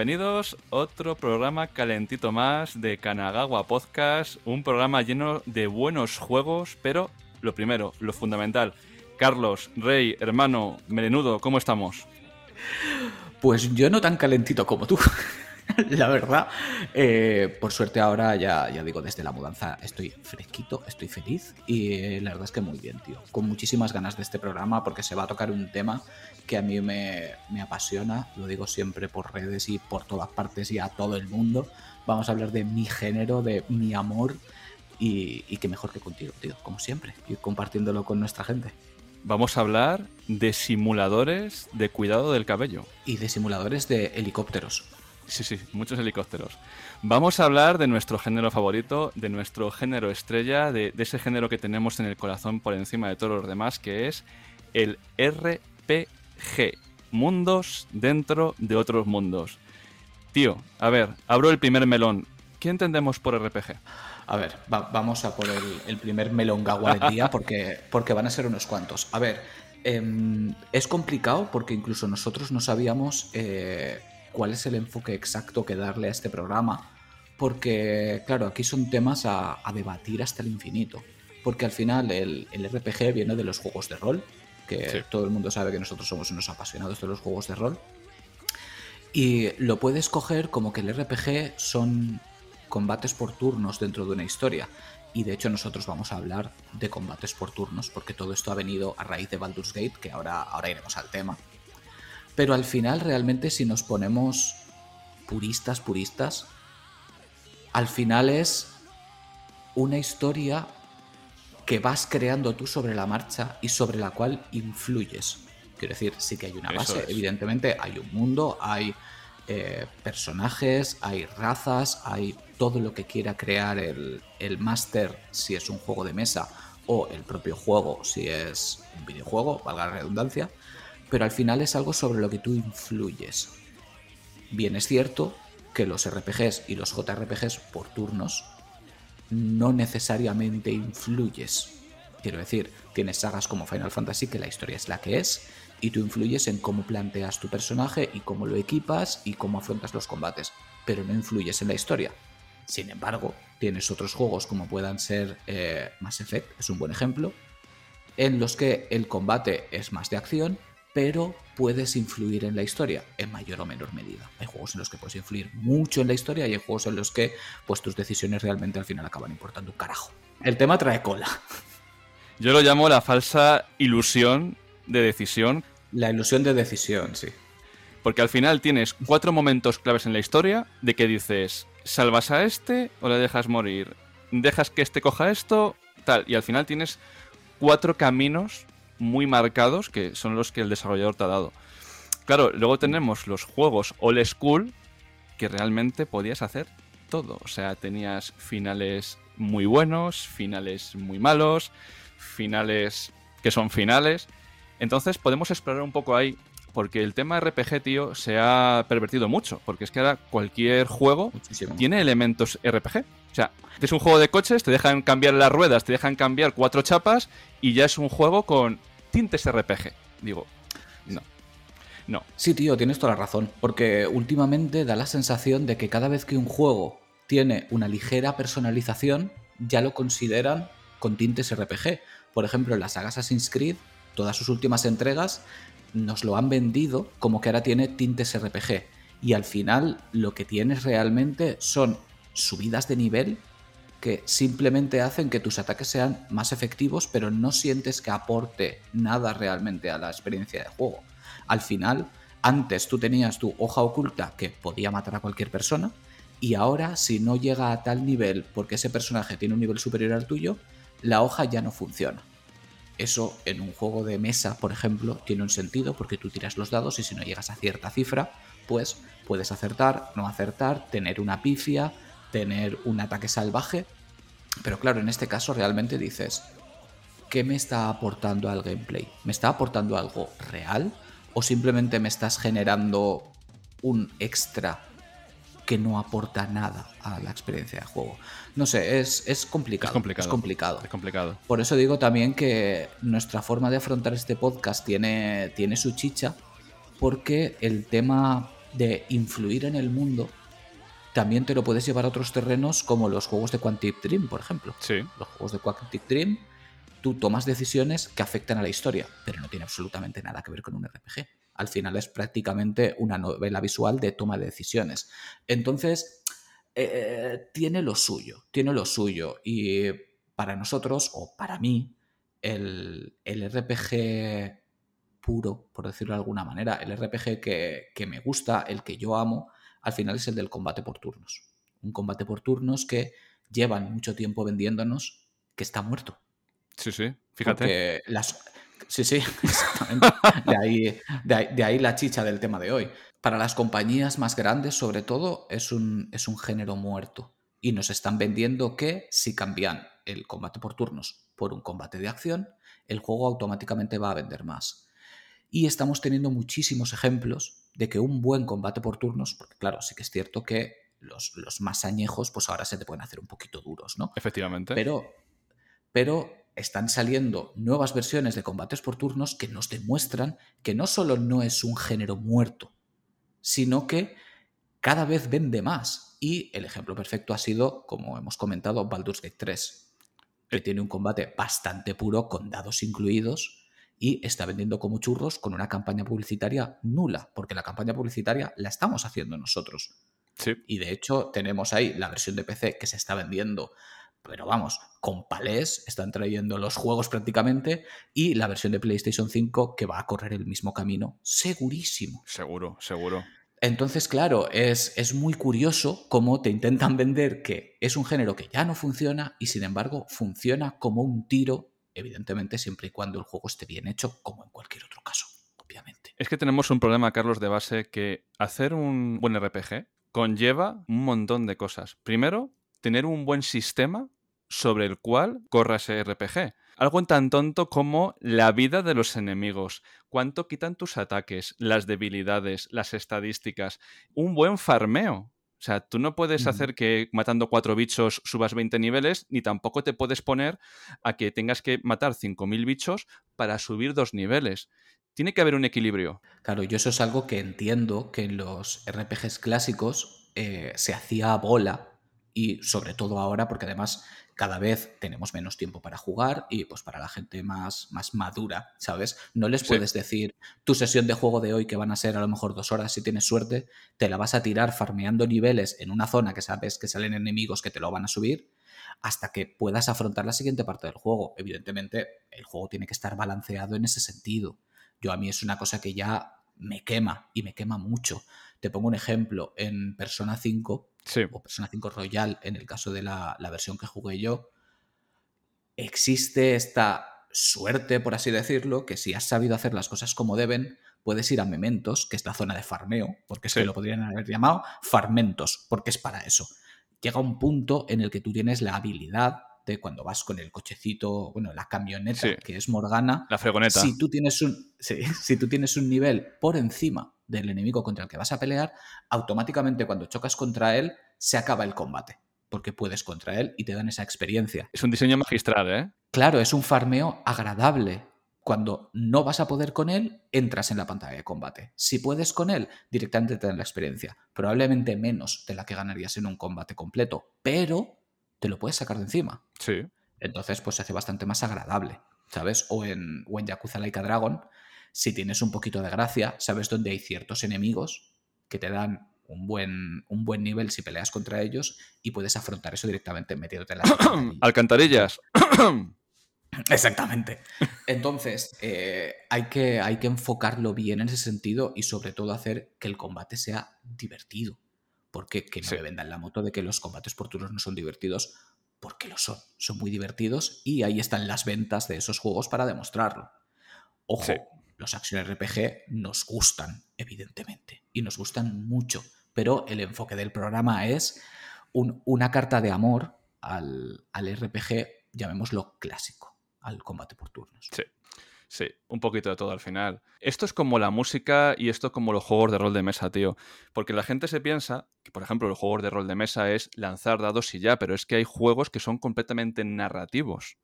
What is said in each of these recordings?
bienvenidos otro programa calentito más de Kanagawa Podcast, un programa lleno de buenos juegos, pero lo primero, lo fundamental. Carlos, Rey, hermano, Melenudo, ¿cómo estamos? Pues yo no tan calentito como tú. la verdad. Eh, por suerte ahora ya, ya digo, desde la mudanza estoy fresquito, estoy feliz y eh, la verdad es que muy bien, tío. Con muchísimas ganas de este programa porque se va a tocar un tema que a mí me, apasiona, lo digo siempre por redes y por todas partes y a todo el mundo. Vamos a hablar de mi género, de mi amor y, y que mejor que contigo, tío, como siempre, y compartiéndolo con nuestra gente. Vamos a hablar de simuladores de cuidado del cabello. Y de simuladores de helicópteros. Sí, sí, muchos helicópteros. Vamos a hablar de nuestro género favorito, de nuestro género estrella, de, ese género que tenemos en el corazón por encima de todos los demás, que es el RPG. Mundos dentro de otros mundos. Tío, a ver, abro el primer melón. ¿Qué entendemos por RPG? A ver, vamos a por el, primer melón gawa del día porque, porque van a ser unos cuantos. A ver, em, es complicado porque incluso nosotros no sabíamos eh, cuál es el enfoque exacto que darle a este programa. Porque, claro, aquí son temas a, debatir hasta el infinito. Porque al final el, RPG viene de los juegos de rol, que todo el mundo sabe que nosotros somos unos apasionados de los juegos de rol. Y lo puedes coger como que el RPG son combates por turnos dentro de una historia. Y de hecho nosotros vamos a hablar de combates por turnos, porque todo esto ha venido a raíz de Baldur's Gate, que ahora, ahora iremos al tema. Pero al final realmente si nos ponemos puristas, puristas, al final es una historia que vas creando tú sobre la marcha y sobre la cual influyes. Quiero decir, sí que hay una base, evidentemente hay un mundo, hay eh, personajes, hay razas, hay todo lo que quiera crear el, el máster si es un juego de mesa o el propio juego si es un videojuego, valga la redundancia pero al final es algo sobre lo que tú influyes. Bien es cierto que los RPGs y los JRPGs por turnos no necesariamente influyes. Quiero decir, tienes sagas como Final Fantasy que la historia es la que es y tú influyes en cómo planteas tu personaje y cómo lo equipas y cómo afrontas los combates, pero no influyes en la historia. Sin embargo, tienes otros juegos como puedan ser eh, Mass Effect, es un buen ejemplo, en los que el combate es más de acción pero puedes influir en la historia en mayor o menor medida. Hay juegos en los que puedes influir mucho en la historia y hay juegos en los que pues, tus decisiones realmente al final acaban importando un carajo. El tema trae cola. Yo lo llamo la falsa ilusión de decisión. La ilusión de decisión, sí. Porque al final tienes cuatro momentos claves en la historia de que dices, salvas a este o le dejas morir, dejas que este coja esto, tal. Y al final tienes cuatro caminos muy marcados que son los que el desarrollador te ha dado. Claro, luego tenemos los juegos old school que realmente podías hacer todo. O sea, tenías finales muy buenos, finales muy malos, finales que son finales. Entonces podemos explorar un poco ahí, porque el tema RPG, tío, se ha pervertido mucho. Porque es que ahora cualquier juego tiene elementos RPG. O sea, es un juego de coches, te dejan cambiar las ruedas, te dejan cambiar cuatro chapas y ya es un juego con tintes RPG. Digo, no. No. Sí, tío, tienes toda la razón. Porque últimamente da la sensación de que cada vez que un juego tiene una ligera personalización, ya lo consideran con tintes RPG. Por ejemplo, en las saga Assassin's Creed, todas sus últimas entregas nos lo han vendido como que ahora tiene tintes RPG. Y al final lo que tienes realmente son subidas de nivel que simplemente hacen que tus ataques sean más efectivos, pero no sientes que aporte nada realmente a la experiencia de juego. Al final, antes tú tenías tu hoja oculta que podía matar a cualquier persona, y ahora si no llega a tal nivel porque ese personaje tiene un nivel superior al tuyo, la hoja ya no funciona. Eso en un juego de mesa, por ejemplo, tiene un sentido porque tú tiras los dados y si no llegas a cierta cifra, pues puedes acertar, no acertar, tener una pifia, tener un ataque salvaje. Pero claro, en este caso realmente dices, ¿qué me está aportando al gameplay? ¿Me está aportando algo real? ¿O simplemente me estás generando un extra que no aporta nada a la experiencia de juego? No sé, es, complicado, es complicado. Es complicado. Por eso digo también que nuestra forma de afrontar este podcast tiene, tiene su chicha, porque el tema de influir en el mundo, también te lo puedes llevar a otros terrenos como los juegos de Quantic Dream, por ejemplo. Sí. Los juegos de Quantic Dream, tú tomas decisiones que afectan a la historia, pero no tiene absolutamente nada que ver con un RPG. Al final es prácticamente una novela visual de toma de decisiones. Entonces, eh, tiene lo suyo, tiene lo suyo. Y para nosotros, o para mí, el, el RPG puro, por decirlo de alguna manera, el RPG que, que me gusta, el que yo amo, al final es el del combate por turnos. Un combate por turnos que llevan mucho tiempo vendiéndonos que está muerto. Sí, sí, fíjate. las... Sí, sí, exactamente. De ahí, de, ahí, la chicha del tema de hoy. Para las compañías más grandes, sobre todo, es un, es un género muerto. Y nos están vendiendo que si cambian el combate por turnos por un combate de acción, el juego automáticamente va a vender más. Y estamos teniendo muchísimos ejemplos de que un buen combate por turnos, porque claro, sí que es cierto que los, los más añejos, pues ahora se te pueden hacer un poquito duros, ¿no? Efectivamente. Pero, pero están saliendo nuevas versiones de combates por turnos que nos demuestran que no solo no es un género muerto, sino que cada vez vende más. Y el ejemplo perfecto ha sido, como hemos comentado, Baldur's Gate 3, que eh. tiene un combate bastante puro con dados incluidos y está vendiendo como churros con una campaña publicitaria nula, porque la campaña publicitaria la estamos haciendo nosotros. Sí. Y de hecho tenemos ahí la versión de PC que se está vendiendo pero vamos, con palés están trayendo los juegos prácticamente y la versión de PlayStation 5 que va a correr el mismo camino, segurísimo. Seguro, seguro. Entonces, claro, es, es, muy curioso cómo te intentan vender que es un género que ya no funciona y sin embargo funciona como un tiro, evidentemente siempre y cuando el juego esté bien hecho, como en cualquier otro caso, obviamente. Es que tenemos un problema, Carlos, de base, que hacer un buen RPG conlleva un montón de cosas. Primero, tener un buen sistema sobre el cual corra ese RPG. Algo tan tonto como la vida de los enemigos, cuánto quitan tus ataques, las debilidades, las estadísticas, un buen farmeo. O sea, tú no puedes hacer que matando cuatro bichos subas 20 niveles, ni tampoco te puedes poner a que tengas que matar 5.000 bichos para subir dos niveles. Tiene que haber un equilibrio. Claro, yo eso es algo que entiendo que en los RPGs clásicos eh, se hacía bola y sobre todo ahora porque además cada vez tenemos menos tiempo para jugar y pues para la gente más, más madura, ¿sabes? No les puedes decir tu sesión de juego de hoy que van a ser a lo mejor dos horas si tienes suerte, te la vas a tirar farmeando niveles en una zona que sabes que salen enemigos que te lo van a subir hasta que puedas afrontar la siguiente parte del juego. Evidentemente el juego tiene que estar balanceado en ese sentido. Yo a mí es una cosa que ya me quema y me quema mucho. Te pongo un ejemplo, en Persona 5 o Persona 5 Royal, en el caso de la, versión que jugué yo, existe esta suerte, por así decirlo, que si has sabido hacer las cosas como deben, puedes ir a Mementos, que es la zona de farmeo, porque que lo podrían haber llamado Farmentos, porque es para eso. Llega un punto en el que tú tienes la habilidad de cuando vas con el cochecito, bueno, la camioneta, que es Morgana. La fregoneta. Si tú, tienes un, si tú tienes un nivel por encima del enemigo contra el que vas a pelear, automáticamente cuando chocas contra él se acaba el combate, porque puedes contra él y te dan esa experiencia. Es un diseño magistral, ¿eh? Claro, es un farmeo agradable. Cuando no vas a poder con él, entras en la pantalla de combate. Si puedes con él, directamente te dan la experiencia. Probablemente menos de la que ganarías en un combate completo, pero te lo puedes sacar de encima. Sí. Entonces, pues se hace bastante más agradable, ¿sabes? O en, o en Yakuza Laika Dragon, si tienes un poquito de gracia, sabes dónde hay ciertos enemigos que te dan un buen, un buen nivel si peleas contra ellos y puedes afrontar eso directamente metiéndote en las alcantarillas. Exactamente. Entonces, eh, hay, que, hay que enfocarlo bien en ese sentido y sobre todo hacer que el combate sea divertido. Porque que no me vendan la moto de que los combates por turnos no son divertidos, porque lo son. Son muy divertidos y ahí están las ventas de esos juegos para demostrarlo. Ojo, los action RPG nos gustan, evidentemente, y nos gustan mucho, pero el enfoque del programa es una carta de amor al, al RPG, llamémoslo clásico, al combate por turnos. Sí. Sí, un poquito de todo al final. Esto es como la música y esto es como los juegos de rol de mesa, tío. Porque la gente se piensa que, por ejemplo, los juegos de rol de mesa es lanzar dados y ya, pero es que hay juegos que son completamente narrativos.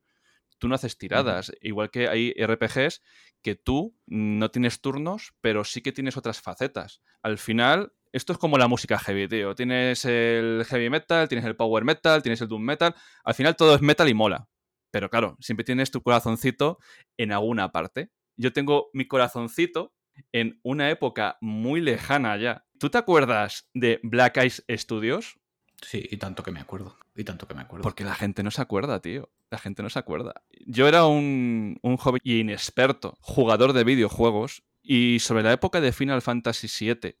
Tú no haces tiradas, igual que hay RPGs que tú no tienes turnos, pero sí que tienes otras facetas. Al final, esto es como la música heavy, tío. Tienes el heavy metal, tienes el power metal, tienes el doom metal. Al final todo es metal y mola. Pero claro, siempre tienes tu corazoncito en alguna parte. Yo tengo mi corazoncito en una época muy lejana ya. ¿Tú te acuerdas de Black Eyes Studios? Sí, y tanto que me acuerdo. Y tanto que me acuerdo. Porque la gente no se acuerda, tío. La gente no se acuerda. Yo era un, un joven inexperto jugador de videojuegos y sobre la época de Final Fantasy VII,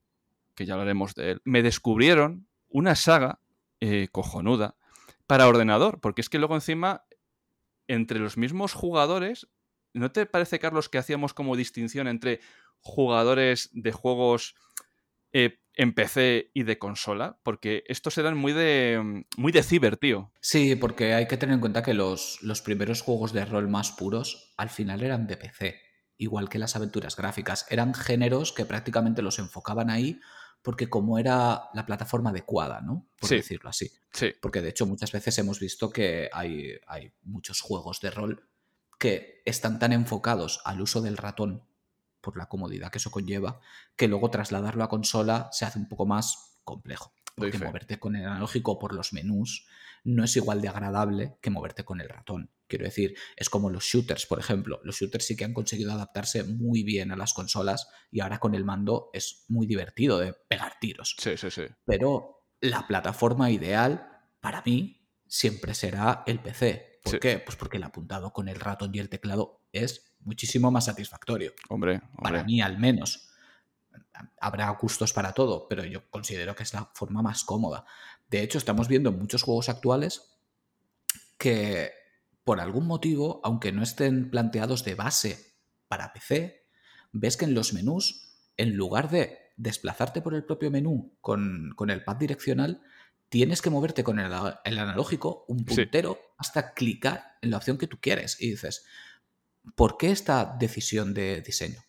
que ya hablaremos de él, me descubrieron una saga eh, cojonuda para ordenador, porque es que luego encima, entre los mismos jugadores, ¿no te parece, Carlos, que hacíamos como distinción entre jugadores de juegos eh, en PC y de consola? Porque estos eran muy de, muy de ciber, tío. Sí, porque hay que tener en cuenta que los, los primeros juegos de rol más puros al final eran de PC, igual que las aventuras gráficas. Eran géneros que prácticamente los enfocaban ahí porque como era la plataforma adecuada, ¿no? Por decirlo así. Sí. Porque de hecho muchas veces hemos visto que hay, hay muchos juegos de rol que están tan enfocados al uso del ratón por la comodidad que eso conlleva, que luego trasladarlo a consola se hace un poco más complejo. Porque moverte con el analógico por los menús no es igual de agradable que moverte con el ratón. Quiero decir, es como los shooters, por ejemplo. Los shooters sí que han conseguido adaptarse muy bien a las consolas y ahora con el mando es muy divertido de pegar tiros. Sí, sí, sí. Pero la plataforma ideal para mí siempre será el PC. ¿Por qué? Pues porque el apuntado con el ratón y el teclado es muchísimo más satisfactorio. Hombre, hombre. Para mí al menos. Habrá gustos para todo, pero yo considero que es la forma más cómoda. De hecho, estamos viendo en muchos juegos actuales que por algún motivo, aunque no estén planteados de base para PC, ves que en los menús, en lugar de desplazarte por el propio menú con, el pad direccional, tienes que moverte con el, analógico, un puntero, hasta clicar en la opción que tú quieres. Y dices, ¿por qué esta decisión de diseño?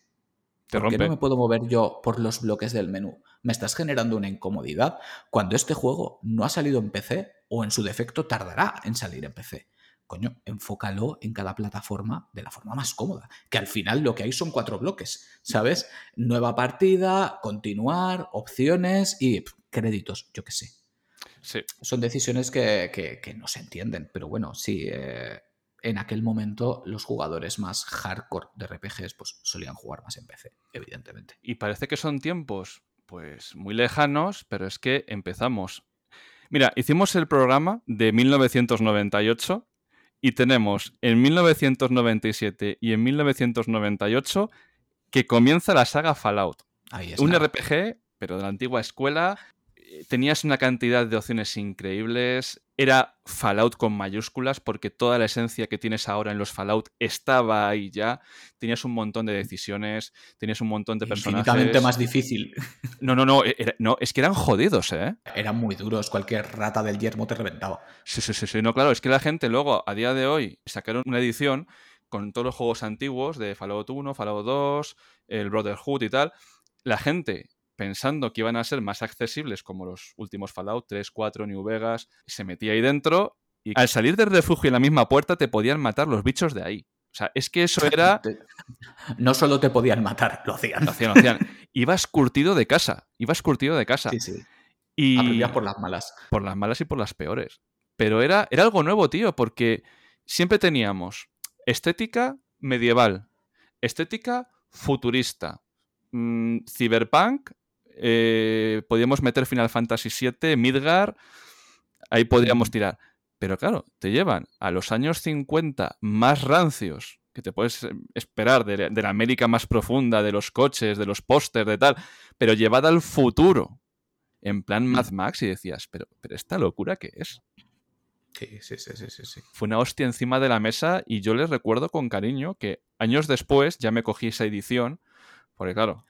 ¿Por qué no me puedo mover yo por los bloques del menú? Me estás generando una incomodidad cuando este juego no ha salido en PC o en su defecto tardará en salir en PC. Coño, enfócalo en cada plataforma de la forma más cómoda. Que al final lo que hay son cuatro bloques, ¿sabes? Nueva partida, continuar, opciones y créditos, yo qué sé. Sí. Son decisiones que, no se entienden, pero bueno, sí. Eh, en aquel momento los jugadores más hardcore de RPGs pues solían jugar más en PC, evidentemente. Y parece que son tiempos pues muy lejanos, pero es que empezamos. Mira, hicimos el programa de 1998 y tenemos en 1997 y en 1998 que comienza la saga Fallout. Un RPG, pero de la antigua escuela, tenías una cantidad de opciones increíbles. Era Fallout con mayúsculas porque toda la esencia que tienes ahora en los Fallout estaba ahí ya. Tenías un montón de decisiones, tenías un montón de personajes. Infinitamente más difícil. No, no, no, no, es que eran jodidos, ¿eh? Eran muy duros, cualquier rata del yermo te reventaba. Sí, sí, sí, sí, no, claro, es que la gente luego, a día de hoy, sacaron una edición con todos los juegos antiguos de Fallout 1, Fallout 2, el Brotherhood y tal. La gente pensando que iban a ser más accesibles como los últimos Fallout 3, 4, New Vegas, se metía ahí dentro y al salir del refugio en la misma puerta te podían matar los bichos de ahí. O sea, es que eso era... No solo te podían matar, lo hacían. Lo hacían, lo hacían. Ibas curtido de casa, ibas curtido de casa. Sí, sí. Y... Aprendías por las malas. Por las malas y por las peores. Pero era, era algo nuevo, tío, porque siempre teníamos estética medieval, estética futurista, mm, cyberpunk eh, podíamos meter Final Fantasy VII, Midgar, ahí podríamos tirar. Pero claro, te llevan a los años 50 más rancios que te puedes eh, esperar de, la América más profunda, de los coches, de los pósters, de tal, pero llevada al futuro, en plan mm. Mad Max, y decías, pero, pero esta locura qué es. Sí, sí, sí, sí, sí. Fue una hostia encima de la mesa y yo les recuerdo con cariño que años después ya me cogí esa edición, porque claro,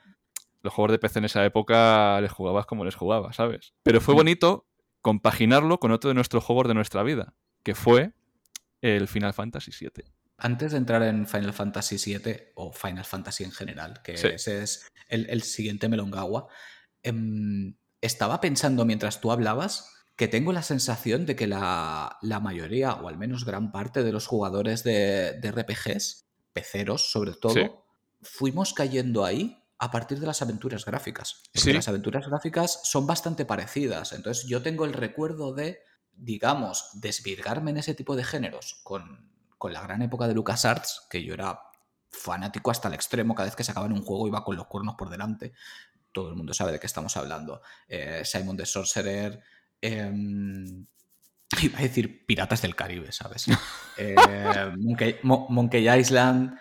los juegos de PC en esa época les jugabas como les jugabas, ¿sabes? Pero fue bonito compaginarlo con otro de nuestros juegos de nuestra vida, que fue el Final Fantasy VII. Antes de entrar en Final Fantasy VII, o Final Fantasy en general, que ese es el, siguiente Melongawa, em, estaba pensando mientras tú hablabas que tengo la sensación de que la, mayoría, o al menos gran parte de los jugadores de, RPGs, peceros sobre todo, fuimos cayendo ahí a partir de las aventuras gráficas. Porque Sí. las aventuras gráficas son bastante parecidas. Entonces yo tengo el recuerdo de, digamos, desvirgarme en ese tipo de géneros con, con la gran época de LucasArts, que yo era fanático hasta el extremo, cada vez que sacaban un juego iba con los cuernos por delante. Todo el mundo sabe de qué estamos hablando. Eh, Simon the Sorcerer. em, iba a decir Piratas del Caribe, ¿sabes? Eh, Monkey, Mo- Monkey Island,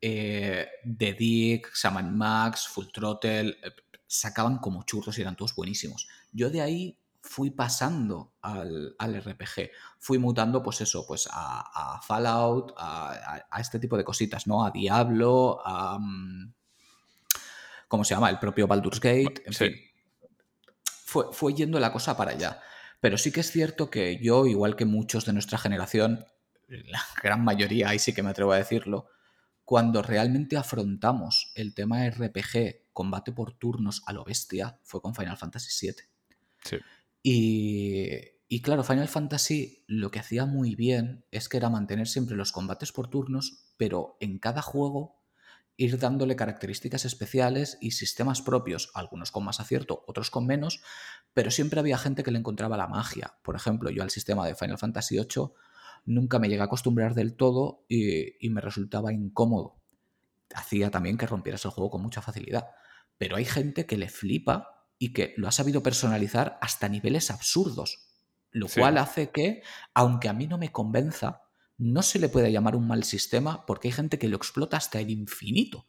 eh, The Dick, Sam Max, Full Throttle, eh, sacaban como churros y eran todos buenísimos. Yo de ahí fui pasando al, al RPG, fui mutando pues eso, pues a, a Fallout, a, a- a este tipo de cositas, ¿no? A Diablo, a... mm, ¿Cómo se llama? El propio Baldur's Gate, en Sí. fin. Fue, fue yendo la cosa para allá. Pero sí que es cierto que yo, igual que muchos de nuestra generación, la gran mayoría, ahí sí que me atrevo a decirlo, cuando realmente afrontamos el tema RPG, combate por turnos a lo bestia, fue con Final Fantasy VII. Sí. Y, y claro, Final Fantasy lo que hacía muy bien es que era mantener siempre los combates por turnos, pero en cada juego ir dándole características especiales y sistemas propios, algunos con más acierto, otros con menos, pero siempre había gente que le encontraba la magia. Por ejemplo, yo al sistema de Final Fantasy VIII nunca me llegué a acostumbrar del todo y, y me resultaba incómodo. Hacía también que rompieras el juego con mucha facilidad. Pero hay gente que le flipa y que lo ha sabido personalizar hasta niveles absurdos. Lo Sí. cual hace que, aunque a mí no me convenza, no se le puede llamar un mal sistema porque hay gente que lo explota hasta el infinito.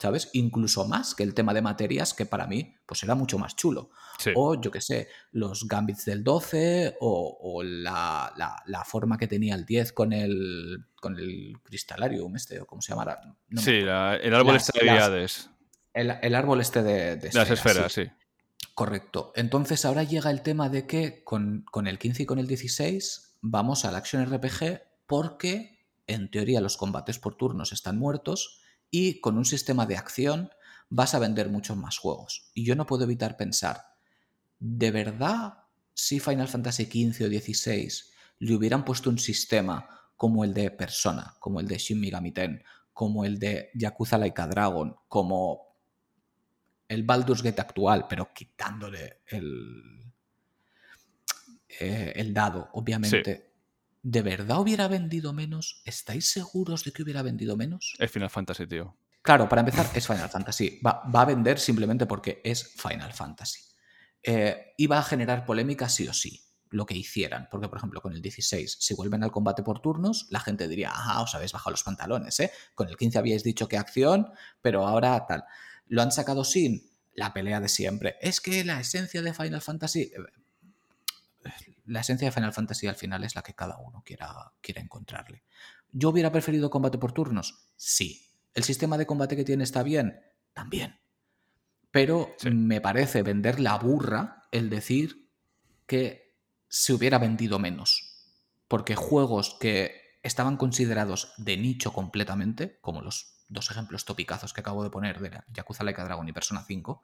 ¿Sabes? Incluso más que el tema de materias, que para mí pues era mucho más chulo. Sí. O, yo qué sé, los gambits del 12 o, o la, la- la forma que tenía el 10 con el, con el Crystalarium, este, o cómo se llama. No me Sí, la- el árbol Las- este de habilidades. El, el árbol este de, de Las esferas, esferas, sí. sí. Correcto. Entonces ahora llega el tema de que con, con el 15 y con el 16 vamos al Action RPG porque en teoría los combates por turnos están muertos y con un sistema de acción vas a vender muchos más juegos. Y yo no puedo evitar pensar, ¿de verdad si Final Fantasy XV o XVI le hubieran puesto un sistema como el de Persona, como el de Shin Megami Ten, como el de Yakuza Laika Dragon, como el Baldur's Gate actual, pero quitándole el, eh, el dado, obviamente. ¿De verdad hubiera vendido menos? ¿Estáis seguros de que hubiera vendido menos? Es Final Fantasy, tío. Claro, para empezar, es Final Fantasy. Va, va a vender simplemente porque es Final Fantasy. Eh, iba a generar polémica sí o sí, lo que hicieran. Porque, por ejemplo, con el 16, si vuelven al combate por turnos, la gente diría, ah, os habéis bajado los pantalones, ¿eh? Con el 15 habíais dicho que acción, pero ahora tal. Lo han sacado sin la pelea de siempre. Es que la esencia de Final Fantasy... La esencia de Final Fantasy al final es la que cada uno quiera, quiera encontrarle. ¿Yo hubiera preferido combate por turnos? Sí. ¿El sistema de combate que tiene está bien? También. Pero Sí. me parece vender la burra el decir que se hubiera vendido menos. Porque juegos que estaban considerados de nicho completamente, como los dos ejemplos topicazos que acabo de poner de Yakuza Laika Dragon y Persona 5,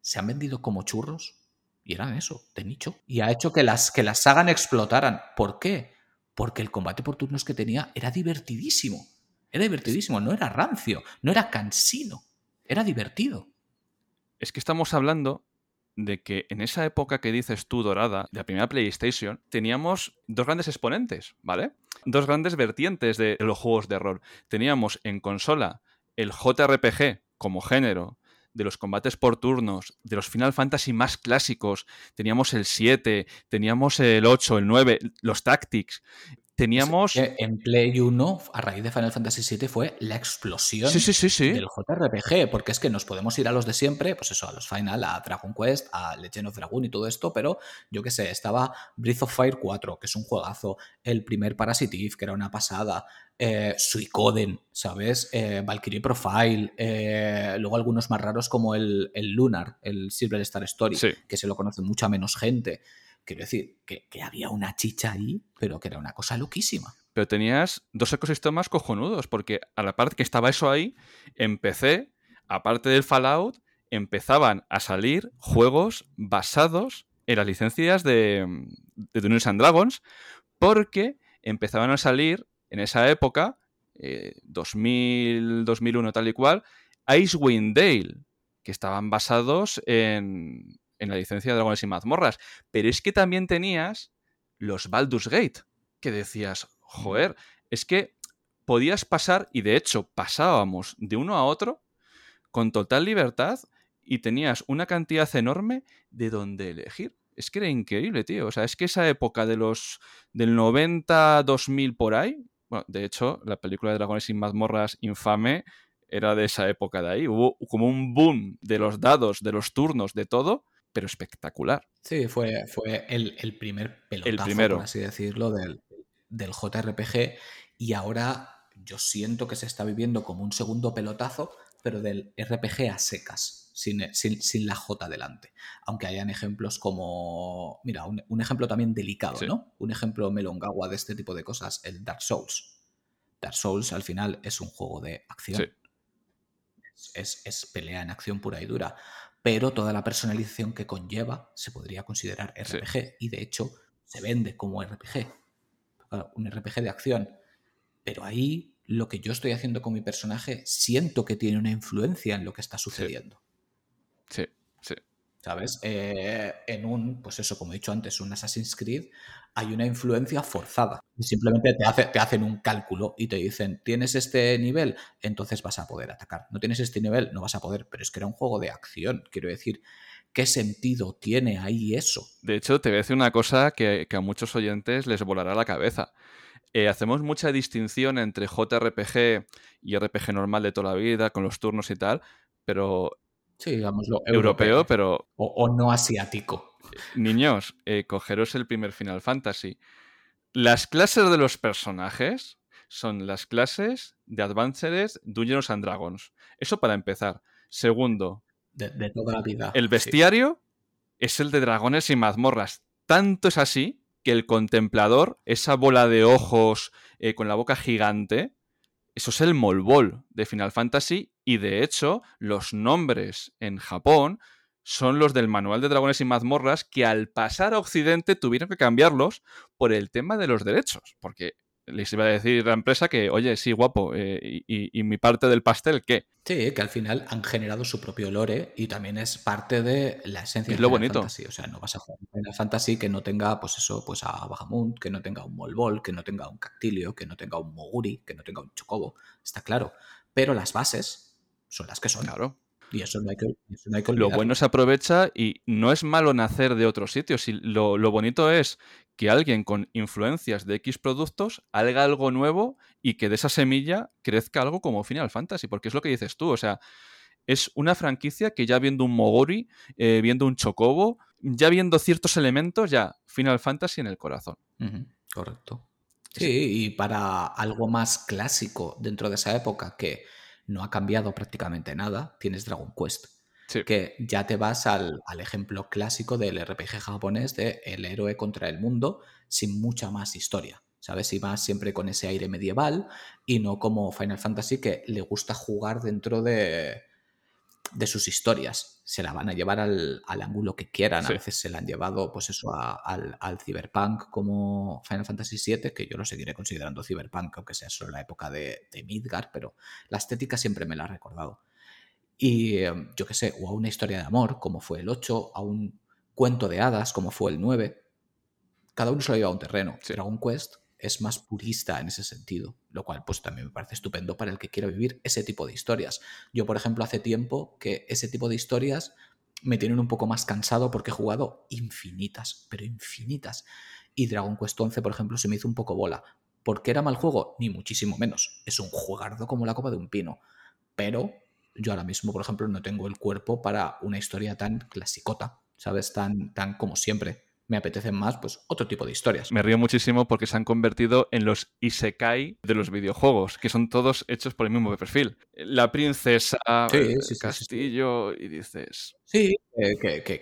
se han vendido como churros y eran eso, de nicho. Y ha hecho que las, que las sagan explotaran. ¿Por qué? Porque el combate por turnos que tenía era divertidísimo. Era divertidísimo, no era rancio, no era cansino, era divertido. Es que estamos hablando de que en esa época que dices tú, dorada, de la primera PlayStation, teníamos dos grandes exponentes, ¿vale? Dos grandes vertientes de los juegos de rol. Teníamos en consola el JRPG como género, de los combates por turnos, de los Final Fantasy más clásicos. Teníamos el 7, teníamos el 8, el 9, los Tactics. Teníamos... Que En Play 1, a raíz de Final Fantasy VII, fue la explosión Sí, sí, sí, sí. del JRPG, porque es que nos podemos ir a los de siempre, pues eso, a los Final, a Dragon Quest, a Legend of Dragon y todo esto, pero yo qué sé, estaba Breath of Fire 4, que es un juegazo, el primer Parasitive, que era una pasada, eh, Suicoden, ¿sabes? Eh, Valkyrie Profile, eh, luego algunos más raros como el, el Lunar, el Silver Star Story, que se lo conoce mucha menos gente. Quiero decir, que, había una chicha ahí, pero que era una cosa loquísima. Pero tenías dos ecosistemas cojonudos, porque a la parte que estaba eso ahí, empecé, aparte del Fallout, empezaban a salir juegos basados en las licencias de, de Dungeons and Dragons, porque empezaban a salir en esa época, eh, 2000, 2001 tal y cual, Icewind Dale, que estaban basados en, en la licencia de Dragones y Mazmorras. Pero es que también tenías los Baldur's Gate, que decías, joder, es que podías pasar, y de hecho pasábamos de uno a otro con total libertad y tenías una cantidad enorme de donde elegir. Es que era increíble, tío. O sea, es que esa época de los del 90 2000 por ahí, bueno, de hecho, la película de Dragones y mazmorras infame era de esa época de ahí. Hubo como un boom de los dados, de los turnos, de todo, pero espectacular. Sí, fue, fue el, primer pelotazo, el primero. por así decirlo, del, del JRPG. Y ahora yo siento que se está viviendo como un segundo pelotazo, pero del RPG a secas, sin, sin, la J delante. Aunque hayan ejemplos como. Mira, un, ejemplo también delicado, ¿no? Un ejemplo melongawa de este tipo de cosas, el Dark Souls. Dark Souls al final es un juego de acción. Es, es, pelea en acción pura y dura. Pero toda la personalización que conlleva se podría considerar RPG. Y de hecho, se vende como RPG. Un RPG de acción. Pero ahí lo que yo estoy haciendo con mi personaje siento que tiene una influencia en lo que está sucediendo. Sí, sí. ¿Sabes? Eh, en un, pues eso, como he dicho antes, un Assassin's Creed, hay una influencia forzada. Simplemente te, hacen un cálculo y te dicen, tienes este nivel, entonces vas a poder atacar. No tienes este nivel, no vas a poder. Pero es que era un juego de acción, quiero decir. ¿Qué sentido tiene ahí eso? De hecho, te voy a decir una cosa que, que a muchos oyentes les volará la cabeza. Eh, hacemos mucha distinción entre JRPG y RPG normal de toda la vida, con los turnos y tal, pero... Sí, digámoslo, europeo, pero... O, no asiático. Niños, eh, cogeros el primer Final Fantasy. Las clases de los personajes son las clases de Advanced Dungeons and Dragons. Eso para empezar. Segundo. De, toda la vida. El bestiario es el de dragones y mazmorras. Tanto es así que el contemplador, esa bola de ojos eh, con la boca gigante, eso es el Molbol de Final Fantasy y de hecho los nombres en Japón son los del manual de dragones y mazmorras que al pasar a Occidente tuvieron que cambiarlos por el tema de los derechos, porque les iba a decir la empresa que, oye, sí, guapo, eh, y, mi parte del pastel, ¿qué? Sí, que al final han generado su propio lore y también es parte de la esencia de lo bonito. Fantasy. O sea, no vas a jugar Final Fantasy que no tenga, pues eso, pues a Bahamut, que no tenga un Molbol, que no tenga un Cactilio, que no tenga un Moguri, que no tenga un Chocobo. Está claro. Pero las bases son las que son. Claro. Y eso no hay que, Lo bueno se aprovecha y no es malo nacer de otros sitios. Y lo, lo, bonito es que alguien con influencias de X productos haga algo nuevo y que de esa semilla crezca algo como Final Fantasy. Porque es lo que dices tú. O sea, es una franquicia que ya viendo un Mogori, eh, viendo un Chocobo, ya viendo ciertos elementos, ya Final Fantasy en el corazón. Correcto. Sí, y para algo más clásico dentro de esa época que no ha cambiado prácticamente nada, tienes Dragon Quest. Que ya te vas al, ejemplo clásico del RPG japonés de el héroe contra el mundo sin mucha más historia. ¿Sabes? Y más siempre con ese aire medieval y no como Final Fantasy que le gusta jugar dentro de, de sus historias. Se la van a llevar al, ángulo que quieran. A veces se la han llevado, pues eso, al, al, Cyberpunk como Final Fantasy VII, que yo lo seguiré considerando Cyberpunk, aunque sea solo la época de, de Midgard, pero la estética siempre me la ha recordado. Y em, yo qué sé, o a una historia de amor, como fue el 8, a un cuento de hadas, como fue el 9. Cada uno se lo lleva a un terreno. Dragon Quest es más purista en ese sentido, lo cual pues también me parece estupendo para el que quiera vivir ese tipo de historias. Yo, por ejemplo, hace tiempo que ese tipo de historias me tienen un poco más cansado porque he jugado infinitas, pero infinitas. Y Dragon Quest 11, por ejemplo, se me hizo un poco bola. ¿Por qué era mal juego? Ni muchísimo menos. Es un jugardo como la copa de un pino. Pero yo ahora mismo, por ejemplo, no tengo el cuerpo para una historia tan clasicota, ¿sabes? Tan, tan como siempre me apetecen más pues otro tipo de historias. Me río muchísimo porque se han convertido en los isekai de los videojuegos, que son todos hechos por el mismo perfil. La princesa, el castillo, y dices... Sí,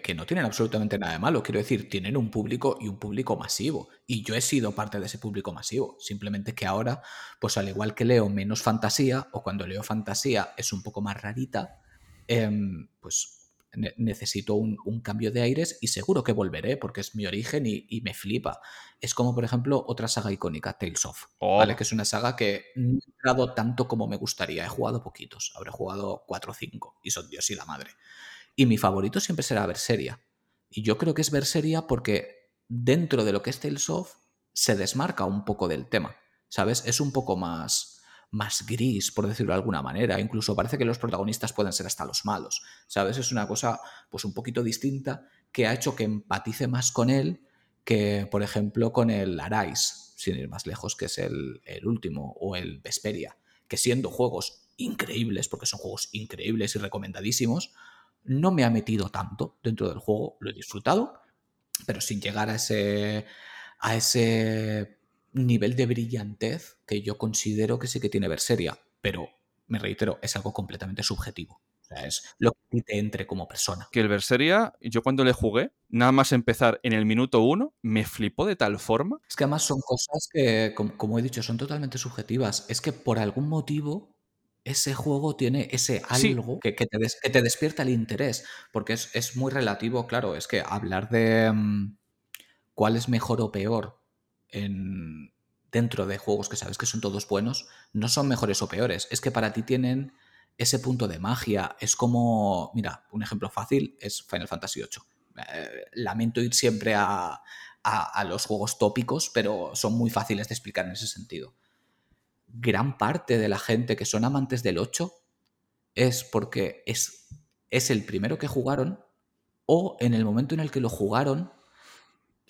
que, no tienen absolutamente nada de malo. Quiero decir, tienen un público y un público masivo. Y yo he sido parte de ese público masivo. Simplemente que ahora, pues al igual que leo menos fantasía, o cuando leo fantasía es un poco más rarita, em, pues necesito un, cambio de aires y seguro que volveré porque es mi origen y, me flipa. Es como, por ejemplo, otra saga icónica, Tales of, ¿vale? Que es una saga que no he entrado tanto como me gustaría. He jugado poquitos, habré jugado 4 o 5 y son Dios y la madre. Y mi favorito siempre será Berseria. Y yo creo que es Berseria porque dentro de lo que es Tales of se desmarca un poco del tema, ¿sabes? Es un poco más más gris, por decirlo de alguna manera. Incluso parece que los protagonistas pueden ser hasta los malos. ¿Sabes? Es una cosa, pues, un poquito distinta que ha hecho que empatice más con él que, por ejemplo, con el Arise, sin ir más lejos, que es el, el último, o el Vesperia, que siendo juegos increíbles, porque son juegos increíbles y recomendadísimos, no me ha metido tanto dentro del juego, lo he disfrutado, pero sin llegar a ese, a ese nivel de brillantez que yo considero que sí que tiene Berseria, pero me reitero, es algo completamente subjetivo. O sea, es lo que te entre como persona. Que el Berseria, yo cuando le jugué, nada más empezar en el minuto uno, me flipó de tal forma. Es que además son cosas que, como, he dicho, son totalmente subjetivas. Es que por algún motivo ese juego tiene ese algo que, te que, te despierta el interés, porque es, es, muy relativo, claro, es que hablar de mm, cuál es mejor o peor en, dentro de juegos que sabes que son todos buenos, no son mejores o peores. Es que para ti tienen ese punto de magia. Es como, mira, un ejemplo fácil es Final Fantasy VIII. Eh, lamento ir siempre a, a, los juegos tópicos, pero son muy fáciles de explicar en ese sentido. Gran parte de la gente que son amantes del 8 es porque es, es el primero que jugaron o en el momento en el que lo jugaron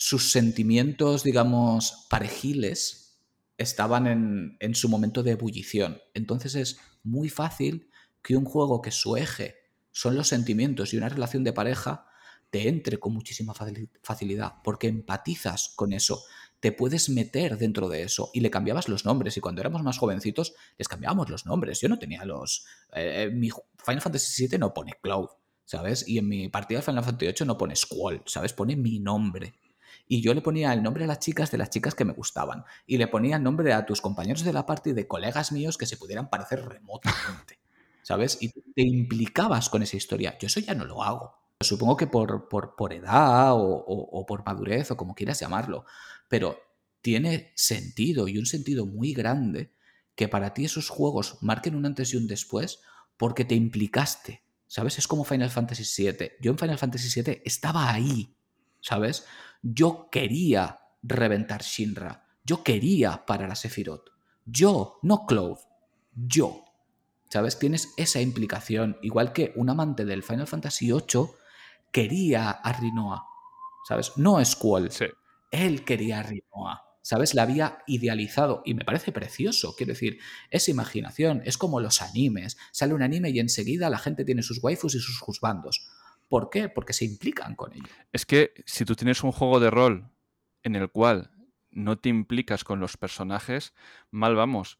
sus sentimientos, digamos, parejiles estaban en, su momento de ebullición. Entonces es muy fácil que un juego que su eje son los sentimientos y una relación de pareja te entre con muchísima facilidad, porque empatizas con eso, te puedes meter dentro de eso y le cambiabas los nombres. Y cuando éramos más jovencitos, les cambiábamos los nombres. Yo no tenía los. Eh, mi Final Fantasy VII no pone Cloud, ¿sabes? Y en mi partida de Final Fantasy VIII no pone Squall, ¿sabes? Pone mi nombre y yo le ponía el nombre a las chicas de las chicas que me gustaban y le ponía el nombre a tus compañeros de la parte y de colegas míos que se pudieran parecer remotamente, ¿sabes? Y te implicabas con esa historia. Yo eso ya no lo hago. Supongo que por, por, edad o, por madurez o como quieras llamarlo, pero tiene sentido y un sentido muy grande que para ti esos juegos marquen un antes y un después porque te implicaste, ¿sabes? Es como Final Fantasy VII. Yo en Final Fantasy VII estaba ahí, ¿sabes? Yo quería reventar Shinra. Yo quería parar a Sephiroth. Yo, no Cloud. Yo. ¿Sabes? Tienes esa implicación. Igual que un amante del Final Fantasy VIII quería a Rinoa. ¿Sabes? No Squall. Sí. Él quería a Rinoa. ¿Sabes? La había idealizado y me parece precioso. Quiero decir, es imaginación, es como los animes. Sale un anime y enseguida la gente tiene sus waifus y sus juzbandos. ¿Por qué? Porque se implican con ello. Es que si tú tienes un juego de rol en el cual no te implicas con los personajes, mal vamos.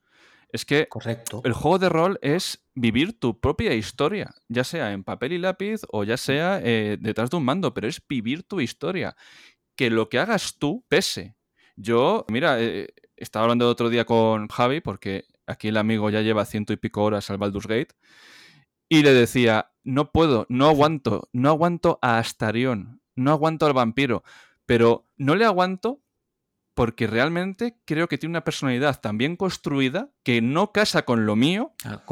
Es que Correcto. el juego de rol es vivir tu propia historia, ya sea en papel y lápiz o ya sea eh, detrás de un mando, pero es vivir tu historia. Que lo que hagas tú pese. Yo, mira, eh, estaba hablando el otro día con Javi, porque aquí el amigo ya lleva ciento y pico horas al Baldur's Gate, y le decía, no puedo, no aguanto, no aguanto a Astarion, no aguanto al vampiro, pero no le aguanto porque realmente creo que tiene una personalidad tan bien construida que no casa con lo mío ah,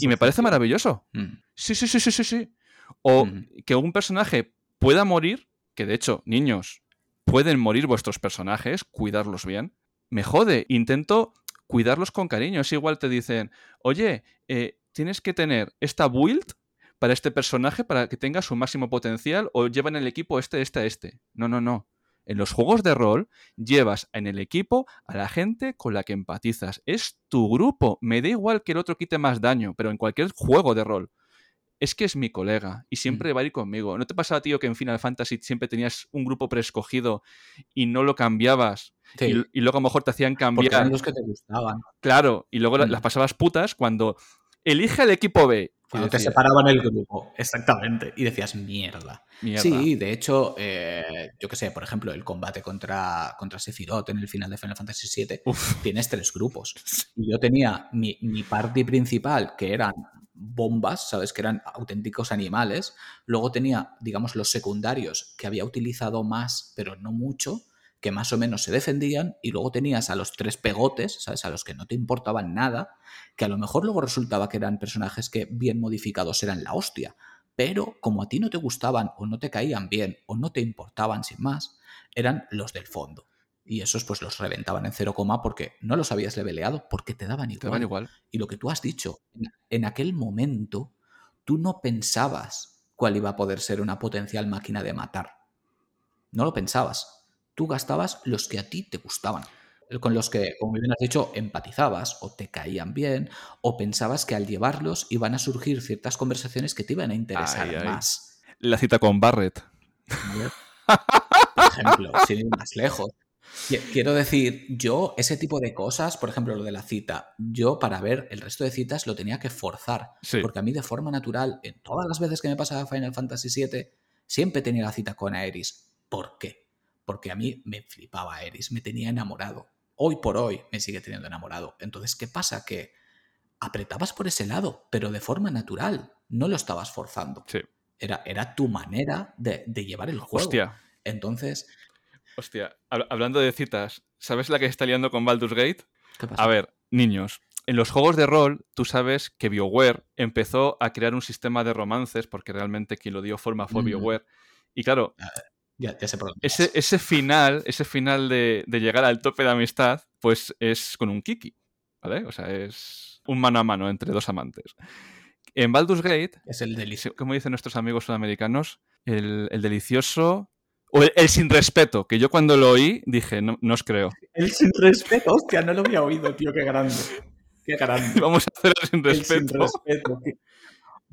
y me parece maravilloso. Mm. Sí, sí, sí, sí, sí, sí. O mm. que un personaje pueda morir, que de hecho, niños, pueden morir vuestros personajes, cuidarlos bien. Me jode, intento cuidarlos con cariño. Es igual te dicen, oye, eh, tienes que tener esta build para este personaje para que tenga su máximo potencial o llevan el equipo este, este, este. No, no, no. En los juegos de rol llevas en el equipo a la gente con la que empatizas. Es tu grupo. Me da igual que el otro quite más daño, pero en cualquier juego de rol. Es que es mi colega y siempre mm. va a ir conmigo. ¿No te pasa, tío, que en Final Fantasy siempre tenías un grupo preescogido y no lo cambiabas? Y, luego a lo mejor te hacían cambiar. Porque los que te gustaban. Claro, y luego mm. las pasabas putas cuando elige el equipo B. Cuando te separaban el grupo, exactamente. Y decías, mierda. Sí, de hecho, eh, yo qué sé, por ejemplo, el combate contra, contra Sephiroth en el final de Final Fantasy VII, tienes tres grupos. Y yo tenía mi, mi party principal, que eran bombas, ¿sabes? Que eran auténticos animales. Luego tenía, digamos, los secundarios que había utilizado más, pero no mucho, que más o menos se defendían. Y luego tenías a los tres pegotes, ¿sabes? A los que no te importaban nada, que a lo mejor luego resultaba que eran personajes que bien modificados eran la hostia. Pero como a ti no te gustaban o no te caían bien o no te importaban sin más, eran los del fondo. Y esos pues los reventaban en cero coma porque no los habías leveleado, porque te daban igual. Te daban igual. Y lo que tú has dicho, en aquel momento tú no pensabas cuál iba a poder ser una potencial máquina de matar. No lo pensabas. Tú gastabas los que a ti te gustaban, con los que, como bien has dicho, empatizabas o te caían bien o pensabas que al llevarlos iban a surgir ciertas conversaciones que te iban a interesar Ay, ay. más. La cita con Barrett. Por ejemplo, sin ir más lejos. Qui- Quiero decir, yo ese tipo de cosas, por ejemplo, lo de la cita, yo para ver el resto de citas lo tenía que forzar, Sí. porque a mí de forma natural, en todas las veces que me pasaba Final Fantasy VII, siempre tenía la cita con Aeris. ¿Por qué? Porque a mí me flipaba Aeris, me tenía enamorado. Hoy por hoy me sigue teniendo enamorado. Entonces, ¿qué pasa? Que apretabas por ese lado, pero de forma natural, no lo estabas forzando. Sí. Era, era tu manera de, de llevar el juego. Hostia. Entonces, Hostia. Hab- Hablando de citas, ¿sabes la que está liando con Baldur's Gate? ¿qué pasa? A ver, niños. En los juegos de rol, tú sabes que BioWare empezó a crear un sistema de romances, porque realmente quien lo dio forma fue Mm. BioWare. Y claro, Ya, ya sé por dónde ese, ese final, ese final de, de llegar al tope de amistad, pues es con un Kiki, ¿vale? O sea, es un mano a mano entre dos amantes. En Baldur's Gate, Es el delicioso. como dicen nuestros amigos sudamericanos, el, el delicioso... O el, el sin respeto, que yo cuando lo oí dije, no, no os creo. El sin respeto, hostia, no lo había oído, tío, qué grande. Qué grande. Vamos a hacer el sin El sin respeto.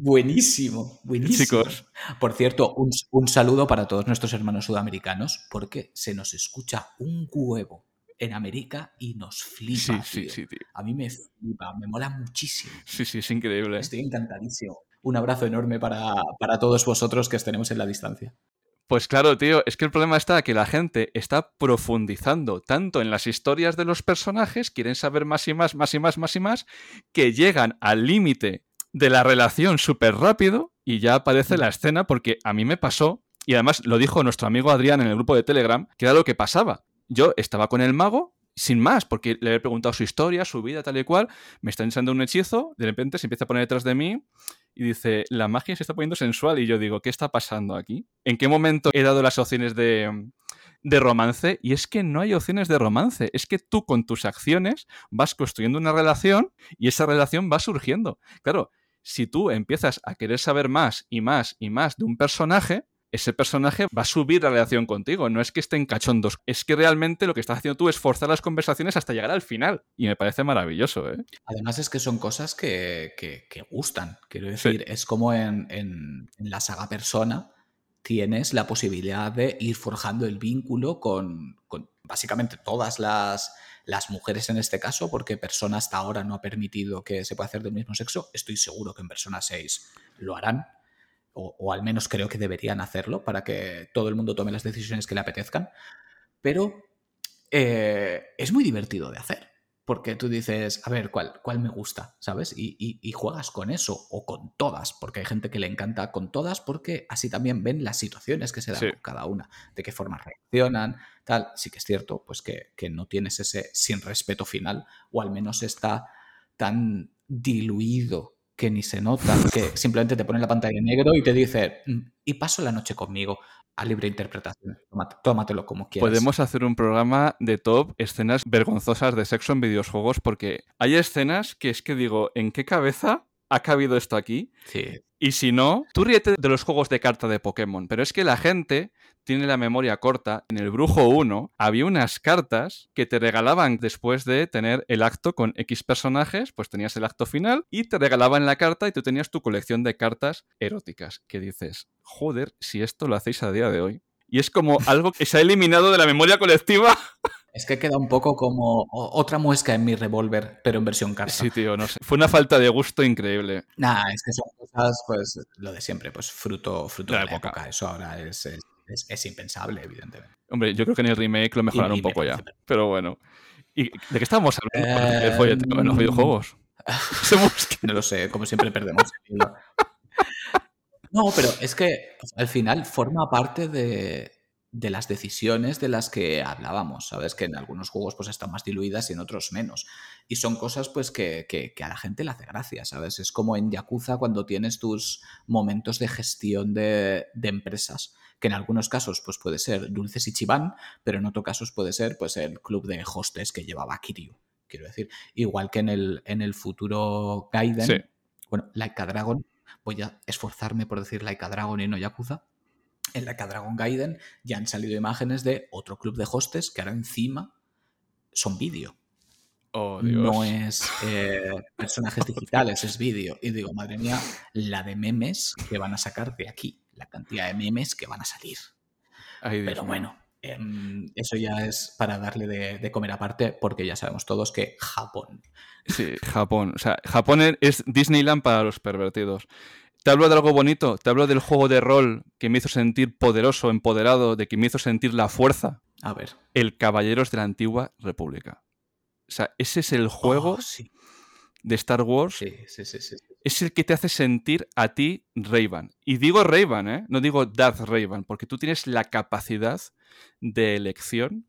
Buenísimo, buenísimo. Chicos. Por cierto, un, un saludo para todos nuestros hermanos sudamericanos, porque se nos escucha un huevo en América y nos Sí, flipa. sí, tío. sí, tío. A mí me flipa, me mola muchísimo. Sí, sí, es increíble. Estoy encantadísimo. Un abrazo enorme para, para todos vosotros que os tenemos en la distancia. Pues claro, tío, es que el problema está que la gente está profundizando tanto en las historias de los personajes, quieren saber más y más, más y más, más y más, que llegan al límite de la relación súper rápido y ya aparece la escena porque a mí me pasó, y además lo dijo nuestro amigo Adrián en el grupo de Telegram, que era lo que pasaba. Yo estaba con el mago sin más, porque le había preguntado su historia, su vida, tal y cual, me está ensayando un hechizo, de repente se empieza a poner detrás de mí y dice, la magia se está poniendo sensual. Y yo digo, ¿qué está pasando aquí? ¿En qué momento he dado las opciones de, de romance? Y es que no hay opciones de romance. Es que tú con tus acciones vas construyendo una relación y esa relación va surgiendo. Claro, si tú empiezas a querer saber más y más y más de un personaje, ese personaje va a subir la relación contigo. No es que estén cachondos, es que realmente lo que estás haciendo tú es forzar las conversaciones hasta llegar al final. Y me parece maravilloso, ¿eh? Además es que son cosas que, que- que gustan. Quiero Sí. decir, es como en, en- en la saga Persona tienes la posibilidad de ir forjando el vínculo con, con básicamente todas las, las mujeres en este caso, porque Persona hasta ahora no ha permitido que se pueda hacer del mismo sexo. Estoy seguro que en Persona 6 lo harán. O, al menos creo que deberían hacerlo para que todo el mundo tome las decisiones que le apetezcan. Pero eh, es muy divertido de hacer. Porque tú dices, a ver, ¿cuál, cuál me gusta? ¿Sabes? Y, y- y juegas con eso o con todas, porque hay gente que le encanta con todas, porque así también ven las situaciones que se dan Sí. con cada una, de qué forma reaccionan, tal. Sí que es cierto, pues que, que no tienes ese sin respeto final, o al menos está tan diluido que ni se nota, que simplemente te pone la pantalla en negro y te dice, "Mm, y paso la noche conmigo, a libre interpretación, Tómate- tómatelo como quieras. Podemos hacer un programa de top escenas vergonzosas de sexo en videojuegos porque hay escenas que es que digo, ¿en qué cabeza ha cabido esto aquí? Sí, Y si no, tú ríete de los juegos de carta de Pokémon, pero es que la gente tiene la memoria corta. En el Brujo 1 había unas cartas que te regalaban después de tener el acto con X personajes, pues tenías el acto final y te regalaban la carta y tú tenías tu colección de cartas eróticas. Que dices, joder, si esto lo hacéis a día de hoy. Y es como algo que se ha eliminado de la memoria colectiva. Es que queda un poco como otra muesca en mi revólver, pero en versión carta. Sí, tío, no sé. Fue una falta de gusto increíble. Nah, es que son cosas, pues, lo de siempre, pues fruto, fruto De de la época. época. Eso ahora es, es, es- es impensable, evidentemente. Hombre, yo creo que en el remake lo mejoraron un poco ya. Pero bueno. ¿Y de qué estábamos hablando? Eh, De folleteo en los videojuegos. no lo sé, como siempre perdemos el hilo. No, pero es que al final forma parte de, de las decisiones de las que hablábamos, ¿sabes? Que en algunos juegos pues están más diluidas y en otros menos. Y son cosas pues que, que, a la gente le hace gracia, ¿sabes? Es como en Yakuza cuando tienes tus momentos de gestión de, de empresas, que en algunos casos pues puede ser Dulces y Chiván, pero en otros casos puede ser pues el club de hostes que llevaba Kiryu, quiero decir. Igual que en el, en el futuro Gaiden, bueno, Laika Dragon, voy a esforzarme por decir Laika Dragon y no Yakuza, en la que Dragon Gaiden ya han salido imágenes de otro club de hostes que ahora encima son vídeo. Oh, no es eh, personajes digitales, es vídeo. Y digo, madre mía, la de memes que van a sacar de aquí, la cantidad de memes que van a salir. Pero bueno, em, eso ya es para darle de, de, comer aparte, porque ya sabemos todos que Japón. Sí, Japón. O sea, Japón es Disneyland para los pervertidos. Te hablo de algo bonito, te hablo del juego de rol que me hizo sentir poderoso, empoderado, de que me hizo sentir la fuerza. A ver. El Caballeros de la Antigua República. O sea, ese es el juego oh, de Star Wars. Sí, sí, sí, sí, Es el que te hace sentir a ti Rayban. Y digo Rayban, ¿eh? No digo Darth Rayban, porque tú tienes la capacidad de elección.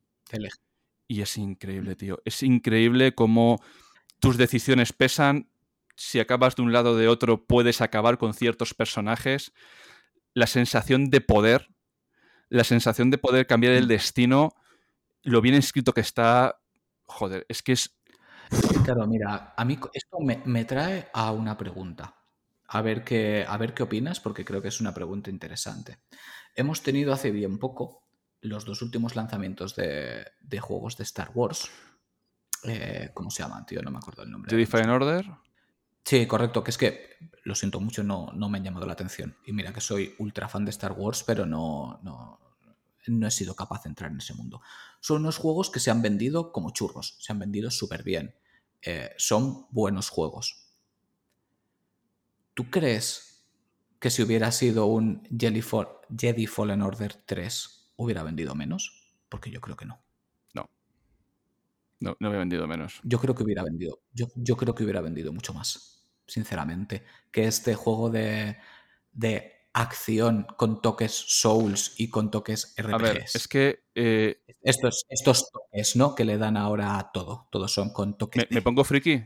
y es increíble, tío. Es increíble cómo tus decisiones pesan, si acabas de un lado o de otro, puedes acabar con ciertos personajes. La sensación de poder, la sensación de poder cambiar el mm. destino, lo bien escrito que está. Joder, es que es. Claro, mira, a mí esto me, trae a una pregunta. A ver, qué, a ver qué opinas, porque creo que es una pregunta interesante. Hemos tenido hace bien poco los dos últimos lanzamientos de, juegos de Star Wars. Eh, ¿Cómo se llaman, tío? No me acuerdo el nombre. ¿The Define Order? Sí, correcto, que es que, lo siento mucho, no, no me han llamado la atención. Y mira que soy ultra fan de Star Wars, pero no, no, no he sido capaz de entrar en ese mundo. Son unos juegos que se han vendido como churros, se han vendido súper bien. Eh, son buenos juegos. ¿Tú crees que si hubiera sido un Jedi Fallen Order 3 hubiera vendido menos? Porque yo creo que no. No. No, no hubiera vendido menos. Yo creo que hubiera vendido. Yo, yo creo que hubiera vendido mucho más sinceramente, que este juego de, de acción con toques Souls y con toques RPGs. A ver, es que... Eh, estos, estos toques, ¿no? Que le dan ahora a todo. Todos son con toques... ¿Me, pongo friki?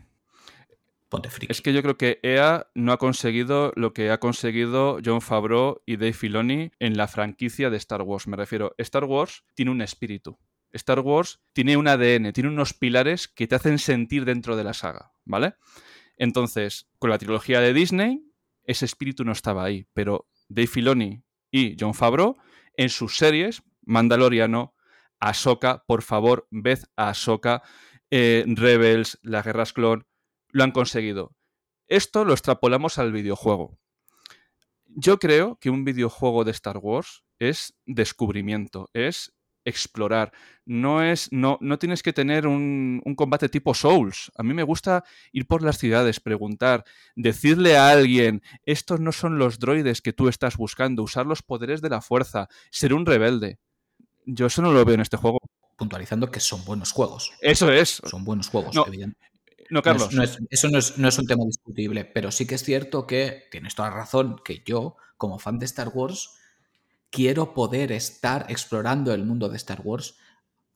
Ponte friki. Es que yo creo que EA no ha conseguido lo que ha conseguido John Favreau y Dave Filoni en la franquicia de Star Wars. Me refiero, Star Wars tiene un espíritu. Star Wars tiene un ADN, tiene unos pilares que te hacen sentir dentro de la saga, ¿vale? Entonces, con la trilogía de Disney, ese espíritu no estaba ahí, pero Dave Filoni y John Favreau, en sus series, Mandaloriano, Ahsoka, por favor, ved a Ahsoka, eh, Rebels, las guerras clon, lo han conseguido. Esto lo extrapolamos al videojuego. Yo creo que un videojuego de Star Wars es descubrimiento, es explorar. No es. No, no tienes que tener un, combate tipo Souls. A mí me gusta ir por las ciudades, preguntar, decirle a alguien, estos no son los droides que tú estás buscando, usar los poderes de la fuerza, ser un rebelde. Yo eso no lo veo en este juego. Puntualizando que son buenos juegos. Eso es. Son buenos juegos, no, No, Carlos. eso no es, no es un tema discutible, pero sí que es cierto que tienes toda la razón que yo, como fan de Star Wars, quiero poder estar explorando el mundo de Star Wars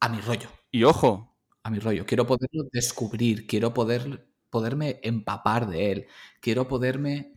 a mi rollo. Y ojo. A mi rollo. Quiero poderlo descubrir, quiero poder, poderme empapar de él, quiero poderme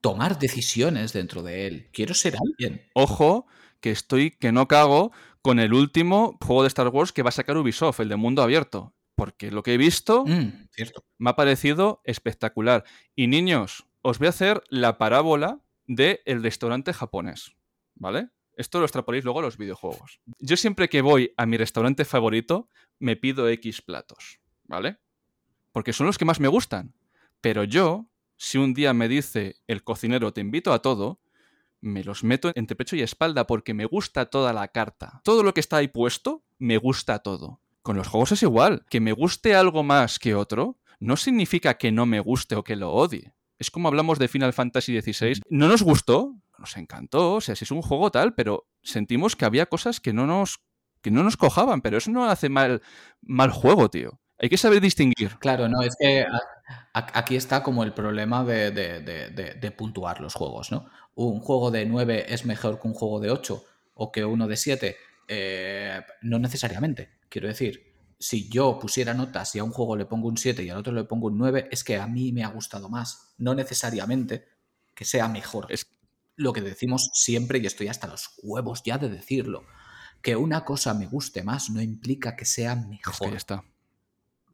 tomar decisiones dentro de él, quiero ser alguien. Ojo, que estoy que no cago con el último juego de Star Wars que va a sacar Ubisoft, el de mundo abierto. Porque lo que he visto mm, cierto. me ha parecido espectacular. Y niños, os voy a hacer la parábola del el restaurante japonés. ¿Vale? Esto lo extrapoléis luego a los videojuegos. Yo siempre que voy a mi restaurante favorito, me pido X platos, ¿vale? Porque son los que más me gustan. Pero yo, si un día me dice el cocinero te invito a todo, me los meto entre pecho y espalda porque me gusta toda la carta. Todo lo que está ahí puesto, me gusta todo. Con los juegos es igual. Que me guste algo más que otro, no significa que no me guste o que lo odie. Es como hablamos de Final Fantasy XVI. No nos gustó, nos encantó, o sea, si es un juego tal, pero sentimos que había cosas que no nos, que no nos cojaban, pero eso no hace mal, mal juego, tío. Hay que saber distinguir. Claro, no, es que Aquí está como el problema de, puntuar los juegos, ¿no? Un juego de 9 es mejor que un juego de 8 o que uno de 7. Eh, no necesariamente. Quiero decir, si yo pusiera notas y a un juego le pongo un 7 y al otro le pongo un 9, es que a mí me ha gustado más. No necesariamente que sea mejor. Es lo que decimos siempre, y estoy hasta los huevos ya de decirlo. Que una cosa me guste más no implica que sea mejor. está.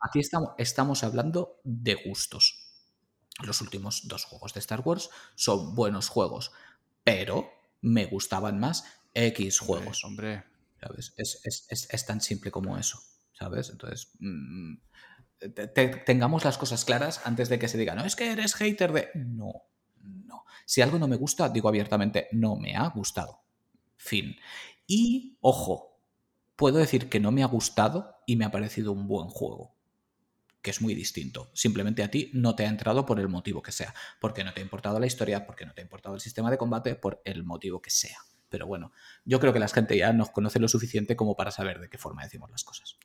Aquí estamos, estamos hablando de gustos. Los últimos dos juegos de Star Wars son buenos juegos, pero me gustaban más X juegos. Hombre. ¿Sabes? Es, tan simple como eso. ¿Sabes? Entonces, mm, tengamos las cosas claras antes de que se diga, no, es que eres hater de. No, no. Si algo no me gusta, digo abiertamente, no me ha gustado. Fin. Y, ojo, puedo decir que no me ha gustado y me ha parecido un buen juego que es muy distinto. Simplemente a ti no te ha entrado por el motivo que sea, porque no te ha importado la historia, porque no te ha importado el sistema de combate, por el motivo que sea. Pero bueno, yo creo que la gente ya nos conoce lo suficiente como para saber de qué forma decimos las cosas.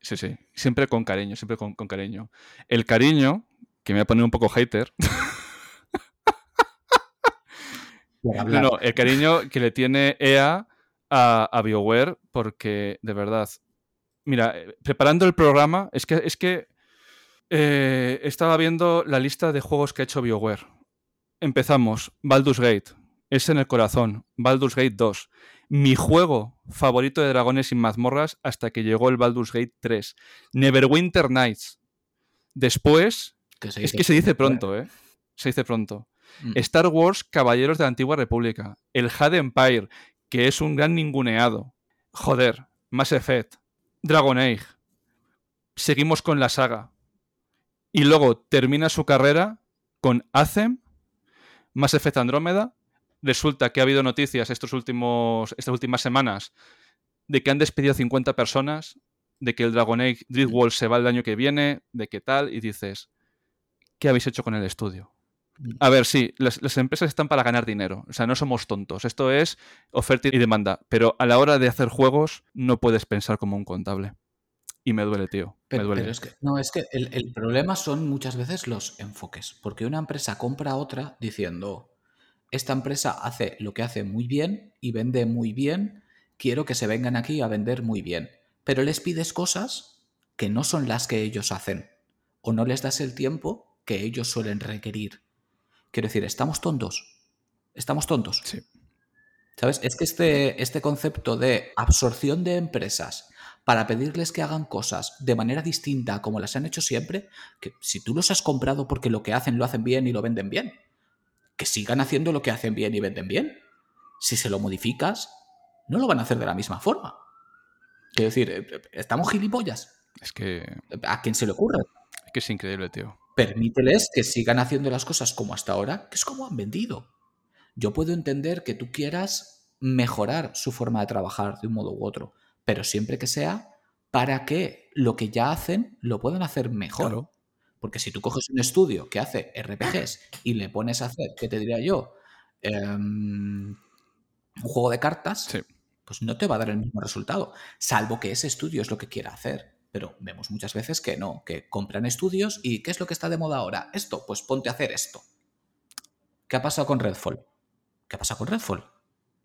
Sí, sí, siempre con cariño, siempre con, cariño. El cariño, que me va a poner un poco hater. no, el cariño que le tiene EA a, a BioWare, porque de verdad, mira, eh, preparando el programa, es que, es que eh, estaba viendo la lista de juegos que ha hecho BioWare. Empezamos, Baldur's Gate, es en el corazón, Baldur's Gate 2. Mi juego favorito de dragones sin mazmorras hasta que llegó el Baldur's Gate 3. Neverwinter Nights. Después, es que se dice pronto, ¿eh? Se dice pronto. Mm. Star Wars, Caballeros de la Antigua República. El Had Empire, que es un gran ninguneado. Joder, Mass Effect. Dragon Age. Seguimos con la saga y luego termina su carrera con Acem, Mass Effect Andrómeda. Resulta que ha habido noticias estos últimos, estas últimas semanas de que han despedido 50 personas, de que el Dragon Age Dreadwall se va el año que viene, de qué tal, y dices, ¿qué habéis hecho con el estudio? A ver, sí, las, las, empresas están para ganar dinero, o sea, no somos tontos, esto es oferta y demanda, pero a la hora de hacer juegos no puedes pensar como un contable. Y me duele, tío. Pero, me duele. es que, no, es que el, problema son muchas veces los enfoques. Porque una empresa compra a otra diciendo, esta empresa hace lo que hace muy bien y vende muy bien, quiero que se vengan aquí a vender muy bien. Pero les pides cosas que no son las que ellos hacen. O no les das el tiempo que ellos suelen requerir. Quiero decir, ¿estamos tontos? ¿Estamos tontos? Sí. ¿Sabes? Es que este, este concepto de absorción de empresas para pedirles que hagan cosas de manera distinta como las han hecho siempre, que si tú los has comprado porque lo que hacen lo hacen bien y lo venden bien, que sigan haciendo lo que hacen bien y venden bien. Si se lo modificas, no lo van a hacer de la misma forma. Quiero decir, eh, eh, estamos gilipollas. Es que... ¿A quién se le ocurre? Es que es increíble, tío. Permíteles que sigan haciendo las cosas como hasta ahora, que es como han vendido. Yo puedo entender que tú quieras mejorar su forma de trabajar de un modo u otro, pero siempre que sea para que lo que ya hacen lo puedan hacer mejor. Porque si tú coges un estudio que hace RPGs y le pones a hacer, ¿qué te diría yo? Em, un juego de cartas, pues no te va a dar el mismo resultado, salvo que ese estudio es lo que quiera hacer. Pero vemos muchas veces que no, que compran estudios y ¿qué es lo que está de moda ahora? Esto, pues ponte a hacer esto. ¿Qué ha pasado con Redfall? ¿Qué ha pasado con Redfall?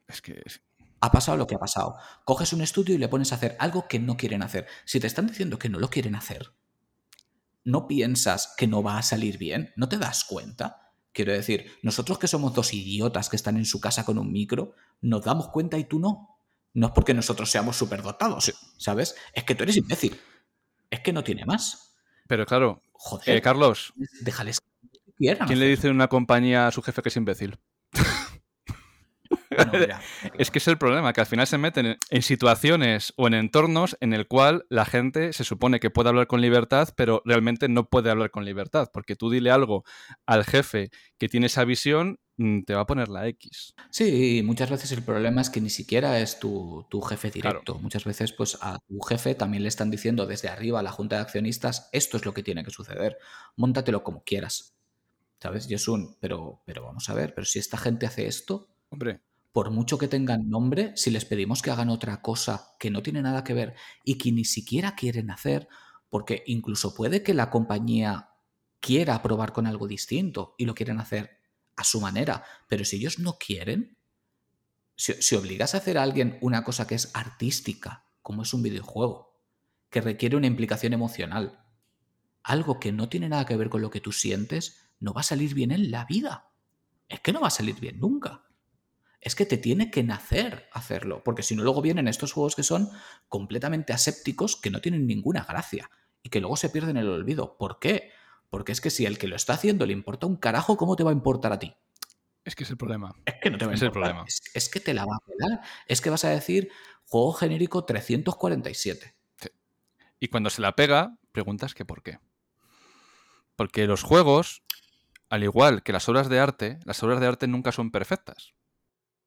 Es que ha pasado lo que ha pasado. Coges un estudio y le pones a hacer algo que no quieren hacer. Si te están diciendo que no lo quieren hacer, no piensas que no va a salir bien, no te das cuenta. Quiero decir, nosotros que somos dos idiotas que están en su casa con un micro, nos damos cuenta y tú no. No es porque nosotros seamos superdotados, ¿sabes? Es que tú eres imbécil. Es que no tiene más. Pero claro, Joder, eh, Carlos, déjales ¿Quién le dice en una compañía a su jefe que es imbécil? es que es el problema, que al final se meten en situaciones o en entornos en el cual la gente se supone que puede hablar con libertad, pero realmente no puede hablar con libertad, porque tú dile algo al jefe que tiene esa visión, te va a poner la X. Sí, muchas veces el problema es que ni siquiera es tu, jefe directo. Muchas veces, pues a tu jefe también le están diciendo desde arriba a la junta de accionistas, esto es lo que tiene que suceder, móntatelo como quieras. ¿Sabes? Y es un, pero, pero vamos a ver, pero si esta gente hace esto, Hombre, por mucho que tengan nombre, si les pedimos que hagan otra cosa que no tiene nada que ver y que ni siquiera quieren hacer, porque incluso puede que la compañía quiera probar con algo distinto y lo quieren hacer a su manera. Pero si ellos no quieren, si, obligas a hacer a alguien una cosa que es artística, como es un videojuego, que requiere una implicación emocional, algo que no tiene nada que ver con lo que tú sientes, no va a salir bien en la vida. Es que no va a salir bien nunca. Es que te tiene que nacer hacerlo, porque si no luego vienen estos juegos que son completamente asépticos, que no tienen ninguna gracia y que luego se pierden en el olvido. ¿Por qué? Porque es que si el que lo está haciendo le importa un carajo, ¿cómo te va a importar a ti? Es que es el problema. Es que no te va a es el problema. Es, que te la va a pelar. Es que vas a decir juego genérico 347. Y cuando se la pega, preguntas que por qué. Porque los juegos, al igual que las obras de arte, las obras de arte nunca son perfectas.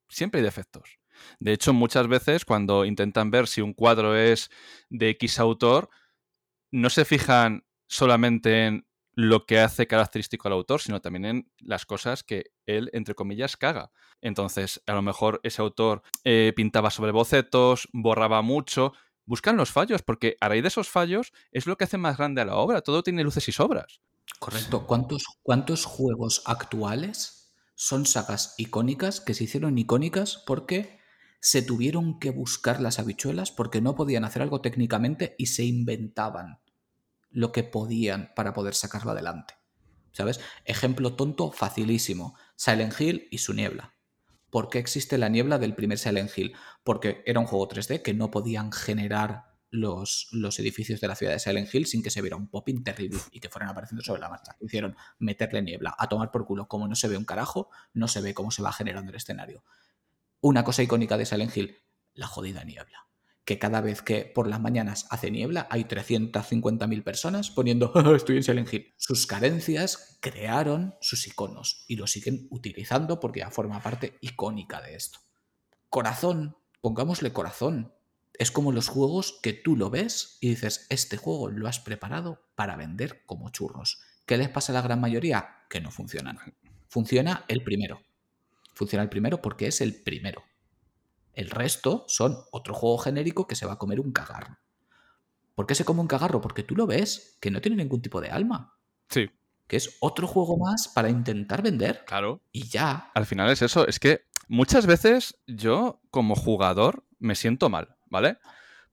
Siempre hay defectos. De hecho, muchas veces cuando intentan ver si un cuadro es de X autor, no se fijan solamente en lo que hace característico al autor, sino también en las cosas que él, entre comillas, caga. Entonces, a lo mejor ese autor eh, pintaba sobre bocetos, borraba mucho. Buscan los fallos, porque a raíz de esos fallos es lo que hace más grande a la obra. Todo tiene luces y sobras. Correcto. ¿Cuántos, cuántos juegos actuales son sagas icónicas que se hicieron icónicas porque se tuvieron que buscar las habichuelas porque no podían hacer algo técnicamente y se inventaban lo que podían para poder sacarlo adelante. ¿Sabes? Ejemplo tonto, facilísimo. Silent Hill y su niebla. ¿Por qué existe la niebla del primer Silent Hill? Porque era un juego 3D que no podían generar los, los, edificios de la ciudad de Silent Hill sin que se viera un popping terrible y que fueran apareciendo sobre la marcha. Hicieron meterle niebla, a tomar por culo. Como no se ve un carajo, no se ve cómo se va generando el escenario. Una cosa icónica de Silent Hill, la jodida niebla que cada vez que por las mañanas hace niebla hay 350.000 personas poniendo estoy en Silent Hill. Sus carencias crearon sus iconos y lo siguen utilizando porque ya forma parte icónica de esto. Corazón, pongámosle corazón. Es como los juegos que tú lo ves y dices, este juego lo has preparado para vender como churros. ¿Qué les pasa a la gran mayoría? Que no funcionan. Funciona el primero. Funciona el primero porque es el primero. El resto son otro juego genérico que se va a comer un cagarro. ¿Por qué se come un cagarro? Porque tú lo ves, que no tiene ningún tipo de alma. Sí. Que es otro juego más para intentar vender. Claro. Y ya. Al final es eso. Es que muchas veces yo, como jugador, me siento mal, ¿vale?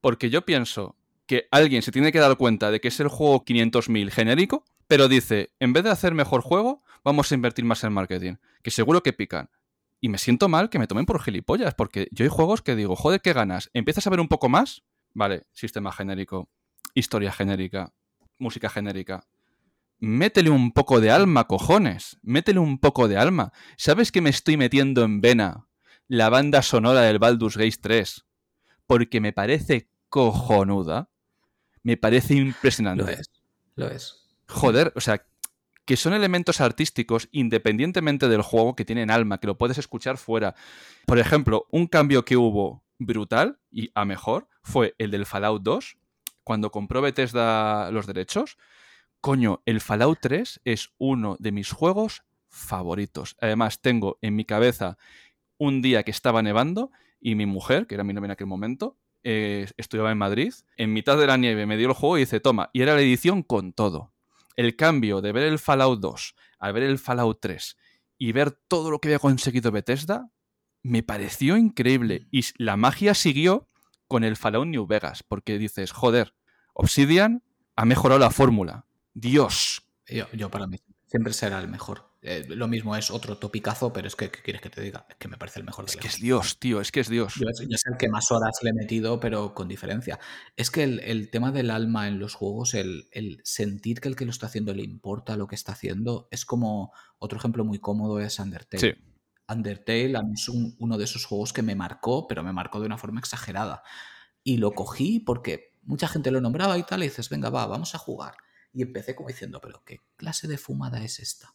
Porque yo pienso que alguien se tiene que dar cuenta de que es el juego 500.000 genérico, pero dice, en vez de hacer mejor juego, vamos a invertir más en marketing. Que seguro que pican. Y me siento mal que me tomen por gilipollas, porque yo hay juegos que digo, joder, ¿qué ganas? ¿Empiezas a ver un poco más? Vale, sistema genérico, historia genérica, música genérica. Métele un poco de alma, cojones. Métele un poco de alma. ¿Sabes que me estoy metiendo en vena la banda sonora del Baldur's Gate 3? Porque me parece cojonuda. Me parece impresionante. Lo es. Lo es. Joder, o sea, que son elementos artísticos independientemente del juego que tienen alma, que lo puedes escuchar fuera. Por ejemplo, un cambio que hubo brutal y a mejor fue el del Fallout 2, cuando compró Bethesda los derechos. Coño, el Fallout 3 es uno de mis juegos favoritos. Además, tengo en mi cabeza un día que estaba nevando y mi mujer, que era mi novia en aquel momento, eh, estudiaba en Madrid, en mitad de la nieve me dio el juego y dice, toma, y era la edición con todo el cambio de ver el Fallout 2 a ver el Fallout 3 y ver todo lo que había conseguido Bethesda, me pareció increíble. Y la magia siguió con el Fallout New Vegas, porque dices, joder, Obsidian ha mejorado la fórmula. Dios. yo para mí siempre será el mejor. Eh, lo mismo es otro topicazo, pero es que, ¿qué quieres que te diga? Es que me parece el mejor. De es que es Dios, tío, es que es Dios. Yo, es el que más horas le he metido, pero con diferencia. Es que el, tema del alma en los juegos, el, sentir que el que lo está haciendo le importa lo que está haciendo, es como otro ejemplo muy cómodo es Undertale. Sí. Undertale a mí es uno de esos juegos que me marcó, pero me marcó de una forma exagerada. Y lo cogí porque mucha gente lo nombraba y tal, y dices, venga, va, vamos a jugar. Y empecé como diciendo, pero ¿qué clase de fumada es esta?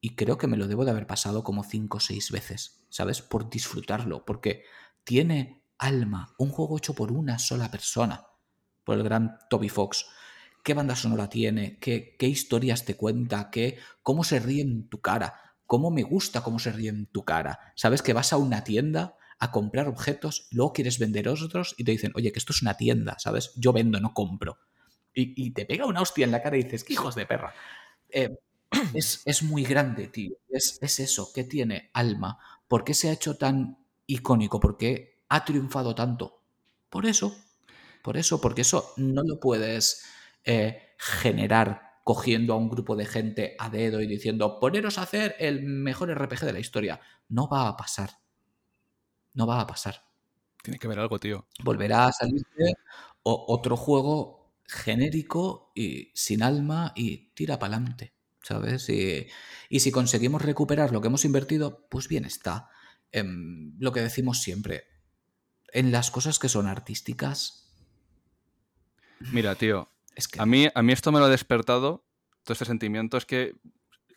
Y creo que me lo debo de haber pasado como cinco o seis veces, ¿sabes? Por disfrutarlo, porque tiene alma, un juego hecho por una sola persona, por el gran Toby Fox. ¿Qué banda sonora tiene? ¿Qué, qué historias te cuenta? ¿Qué, ¿Cómo se ríe en tu cara? ¿Cómo me gusta cómo se ríe en tu cara? ¿Sabes que vas a una tienda a comprar objetos, luego quieres vender otros y te dicen, oye, que esto es una tienda, ¿sabes? Yo vendo, no compro. Y, y te pega una hostia en la cara y dices, ¿qué hijos de perra? eh, es, es, muy grande, tío. Es, es eso, ¿qué tiene alma? ¿Por qué se ha hecho tan icónico? ¿Por qué ha triunfado tanto? Por eso, por eso, porque eso no lo puedes eh, generar cogiendo a un grupo de gente a dedo y diciendo, poneros a hacer el mejor RPG de la historia. No va a pasar. No va a pasar. Tiene que haber algo, tío. Volverá a salirte otro juego genérico y sin alma y tira para adelante, ¿sabes? Y, y, si conseguimos recuperar lo que hemos invertido, pues bien está. Em, lo que decimos siempre, en las cosas que son artísticas. Mira, tío, a, mí, a mí esto me lo ha despertado, todo este sentimiento. Es que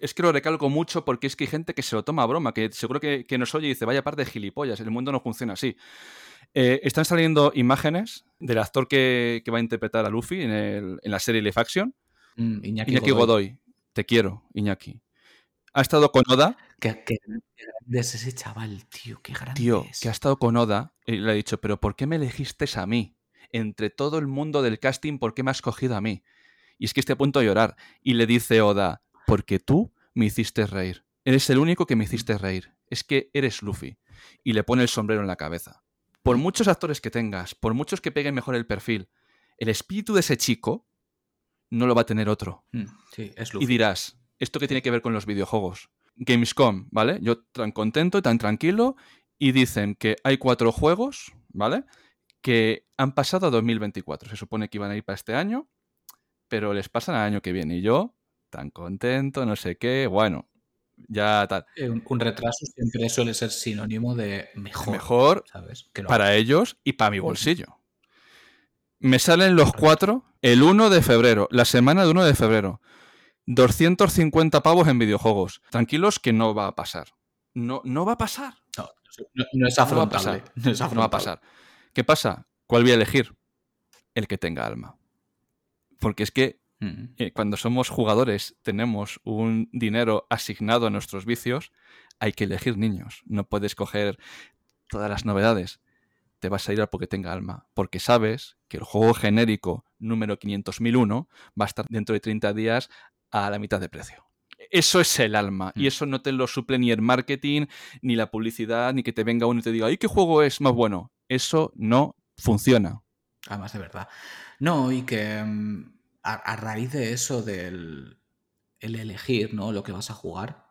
es que lo recalco mucho porque es que hay gente que se lo toma a broma, que seguro que, nos oye y dice, vaya parte de gilipollas, el mundo no funciona así. Eh, están saliendo imágenes del actor que, va a interpretar a Luffy en, la serie Live Action. Mm, Iñaki, Godoy. Te quiero, Iñaki. Ha estado con Oda. Qué, grande es ese chaval, tío. Qué grande Tío, que ha estado con Oda y le ha dicho, pero ¿por qué me elegiste a mí? entre todo el mundo del casting, ¿por qué me has cogido a mí? Y es que estoy a punto de llorar. Y le dice Oda, porque tú me hiciste reír. Eres el único que me hiciste reír. Es que eres Luffy. Y le pone el sombrero en la cabeza. Por muchos actores que tengas, por muchos que peguen mejor el perfil, el espíritu de ese chico no lo va a tener otro. Hmm, sí, es Y dirás, ¿esto qué tiene que ver con los videojuegos? Gamescom, ¿vale? Yo tan contento y tan tranquilo. Y dicen que hay cuatro juegos, ¿vale? que han pasado a 2024. Se supone que iban a ir para este año, pero les pasan al año que viene. Y yo, tan contento, no sé qué, bueno, ya tal. Eh, un, retraso siempre suele ser sinónimo de mejor. Mejor ¿sabes? para ellos y para mi bolsillo. Me salen los cuatro el 1 de febrero, la semana de 1 de febrero. 250 pavos en videojuegos. Tranquilos que no va a pasar. No, no va a pasar. No, es afrontable. No, no va a pasar. ¿Qué pasa? ¿Cuál voy a elegir? El que tenga alma. Porque es que eh, cuando somos jugadores tenemos un dinero asignado a nuestros vicios, hay que elegir niños. No puedes coger todas las novedades. Te vas a ir al porque tenga alma. Porque sabes que el juego genérico número 500.001 va a estar dentro de 30 días a la mitad de precio. Eso es el alma. Y mm. eso no te lo suple ni el marketing, ni la publicidad, ni que te venga uno y te diga, ¿y qué juego es más bueno? Eso no funciona. Además, de verdad. No, y que mm, a, raíz de eso del el elegir ¿no? lo que vas a jugar,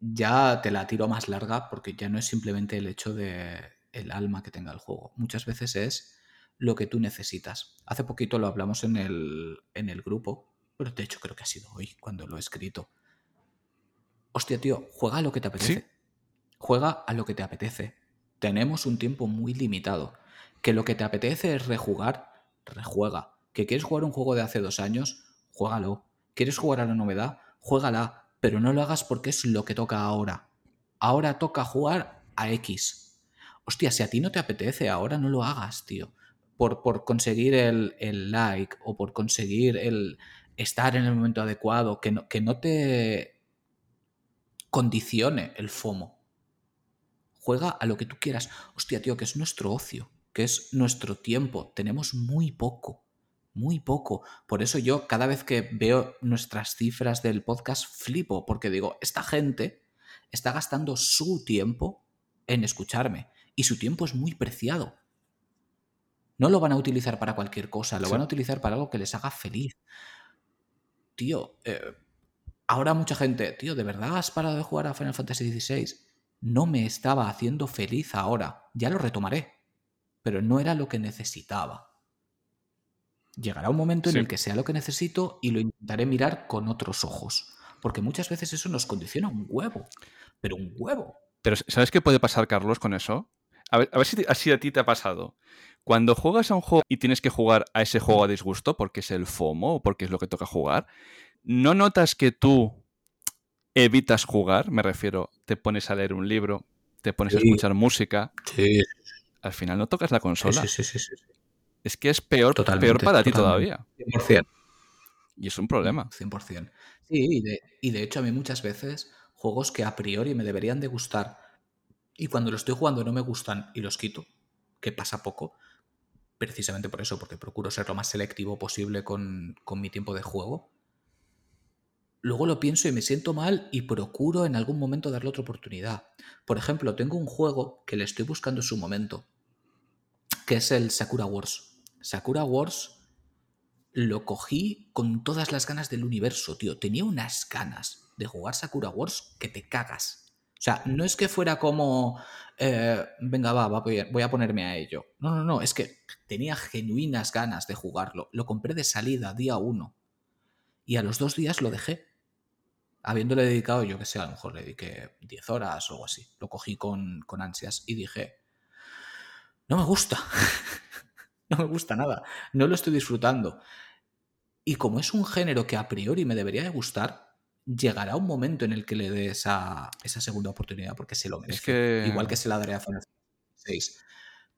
ya te la tiro más larga porque ya no es simplemente el hecho de el alma que tenga el juego. Muchas veces es lo que tú necesitas. Hace poquito lo hablamos en el, en el grupo, pero de hecho creo que ha sido hoy cuando lo he escrito. Hostia, tío, juega a lo que te apetece. Juega a lo que te apetece tenemos un tiempo muy limitado. Que lo que te apetece es rejugar, rejuega. Que quieres jugar un juego de hace dos años, juégalo. ¿Quieres jugar a la novedad? Juégala. Pero no lo hagas porque es lo que toca ahora. Ahora toca jugar a X. Hostia, si a ti no te apetece, ahora no lo hagas, tío. Por, por conseguir el, el, like o por conseguir el estar en el momento adecuado, que no, que no te condicione el FOMO juega a lo que tú quieras. Hostia, tío, que es nuestro ocio, que es nuestro tiempo. Tenemos muy poco, muy poco. Por eso yo cada vez que veo nuestras cifras del podcast flipo, porque digo, esta gente está gastando su tiempo en escucharme y su tiempo es muy preciado. No lo van a utilizar para cualquier cosa, lo van a utilizar para algo que les haga feliz. Tío, eh, ahora mucha gente, tío, ¿de verdad has parado de jugar a Final Fantasy XVI? no me estaba haciendo feliz ahora. Ya lo retomaré. Pero no era lo que necesitaba. Llegará un momento en el que sea lo que necesito y lo intentaré mirar con otros ojos. Porque muchas veces eso nos condiciona un huevo. Pero un huevo. Pero ¿sabes qué puede pasar, Carlos, con eso? A ver, si así a ti te ha pasado. Cuando juegas a un juego y tienes que jugar a ese juego a disgusto porque es el FOMO o porque es lo que toca jugar, ¿no notas que tú evitas jugar, me refiero, te pones a leer un libro, te pones a escuchar música. Sí. Al final no tocas la consola. Sí, sí, sí, sí. Es que es peor, peor para ti todavía. 100%. Y es un problema. 100%. Sí, y de, y de hecho a mí muchas veces juegos que a priori me deberían de gustar y cuando los estoy jugando no me gustan y los quito, que pasa poco, precisamente por eso, porque procuro ser lo más selectivo posible con, con mi tiempo de juego luego lo pienso y me siento mal y procuro en algún momento darle otra oportunidad. Por ejemplo, tengo un juego que le estoy buscando su momento, que es el Sakura Wars. Sakura Wars lo cogí con todas las ganas del universo, tío. Tenía unas ganas de jugar Sakura Wars que te cagas. O sea, no es que fuera como, eh, venga, va, voy a ponerme a ello. No, no, no, es que tenía genuinas ganas de jugarlo. Lo compré de salida, día uno. Y a los dos días lo dejé. Habiéndole dedicado, yo que sé, a lo mejor le dediqué 10 horas o algo así. Lo cogí con, con ansias y dije, no me gusta. no me gusta nada. No lo estoy disfrutando. Y como es un género que a priori me debería de gustar, llegará un momento en el que le dé esa, esa segunda oportunidad porque se lo merece. Igual que se la daré a Final 6.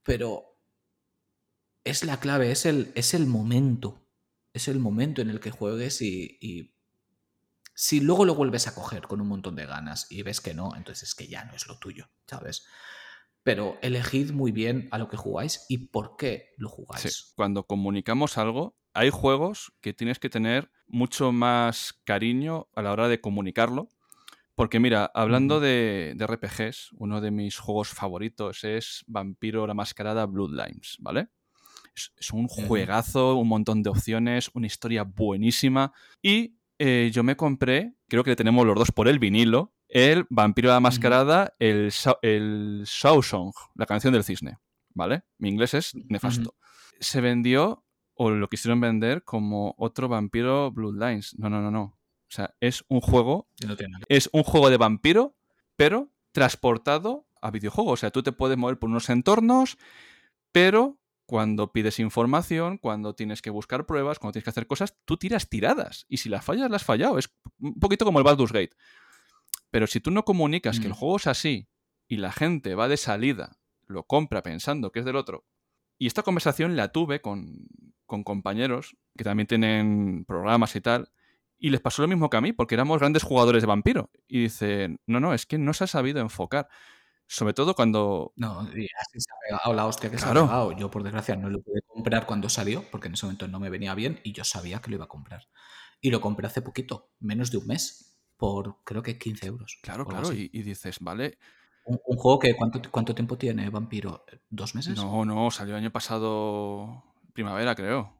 Pero es la clave, es el, es el momento. Es el momento en el que juegues y, si luego lo vuelves a coger con un montón de ganas y ves que no, entonces es que ya no es lo tuyo, ¿sabes? Pero elegid muy bien a lo que jugáis y por qué lo jugáis. Cuando comunicamos algo, hay juegos que tienes que tener mucho más cariño a la hora de comunicarlo. Porque mira, hablando de, RPGs, uno de mis juegos favoritos es Vampiro la Mascarada Bloodlines, ¿vale? Es, un juegazo, un montón de opciones, una historia buenísima. Y eh, yo me compré, creo que tenemos los dos por el vinilo, el Vampiro la Mascarada, el, el Shaw Song, la canción del cisne, ¿vale? Mi inglés es nefasto. Se vendió o lo quisieron vender como otro vampiro Bloodlines. No, no, no, no. O sea, es un juego. es un juego de vampiro, pero transportado a videojuego. O sea, tú te puedes mover por unos entornos, pero cuando pides información, cuando tienes que buscar pruebas, cuando tienes que hacer cosas, tú tiras tiradas. Y si las fallas, las has fallado. Es un poquito como el Baldur's Gate. Pero si tú no comunicas que el mm. juego es así y la gente va de salida, lo compra pensando que es del otro. Y esta conversación la tuve con, con compañeros que también tienen programas y tal, y les pasó lo mismo que a mí, porque éramos grandes jugadores de vampiro. Y dicen, no, no, es que no se ha sabido enfocar. Sobre todo cuando. No, así se ha pegado la hostia que se ha pegado. Yo, por desgracia, no lo pude comprar cuando salió, porque en ese momento no me venía bien y yo sabía que lo iba a comprar. Y lo compré hace poquito, menos de un mes, por creo que 15 euros. Claro, claro. Y, dices, vale. Un, juego que ¿cuánto, ¿cuánto tiempo tiene Vampiro? ¿Dos meses? No, no, salió el año pasado primavera, creo.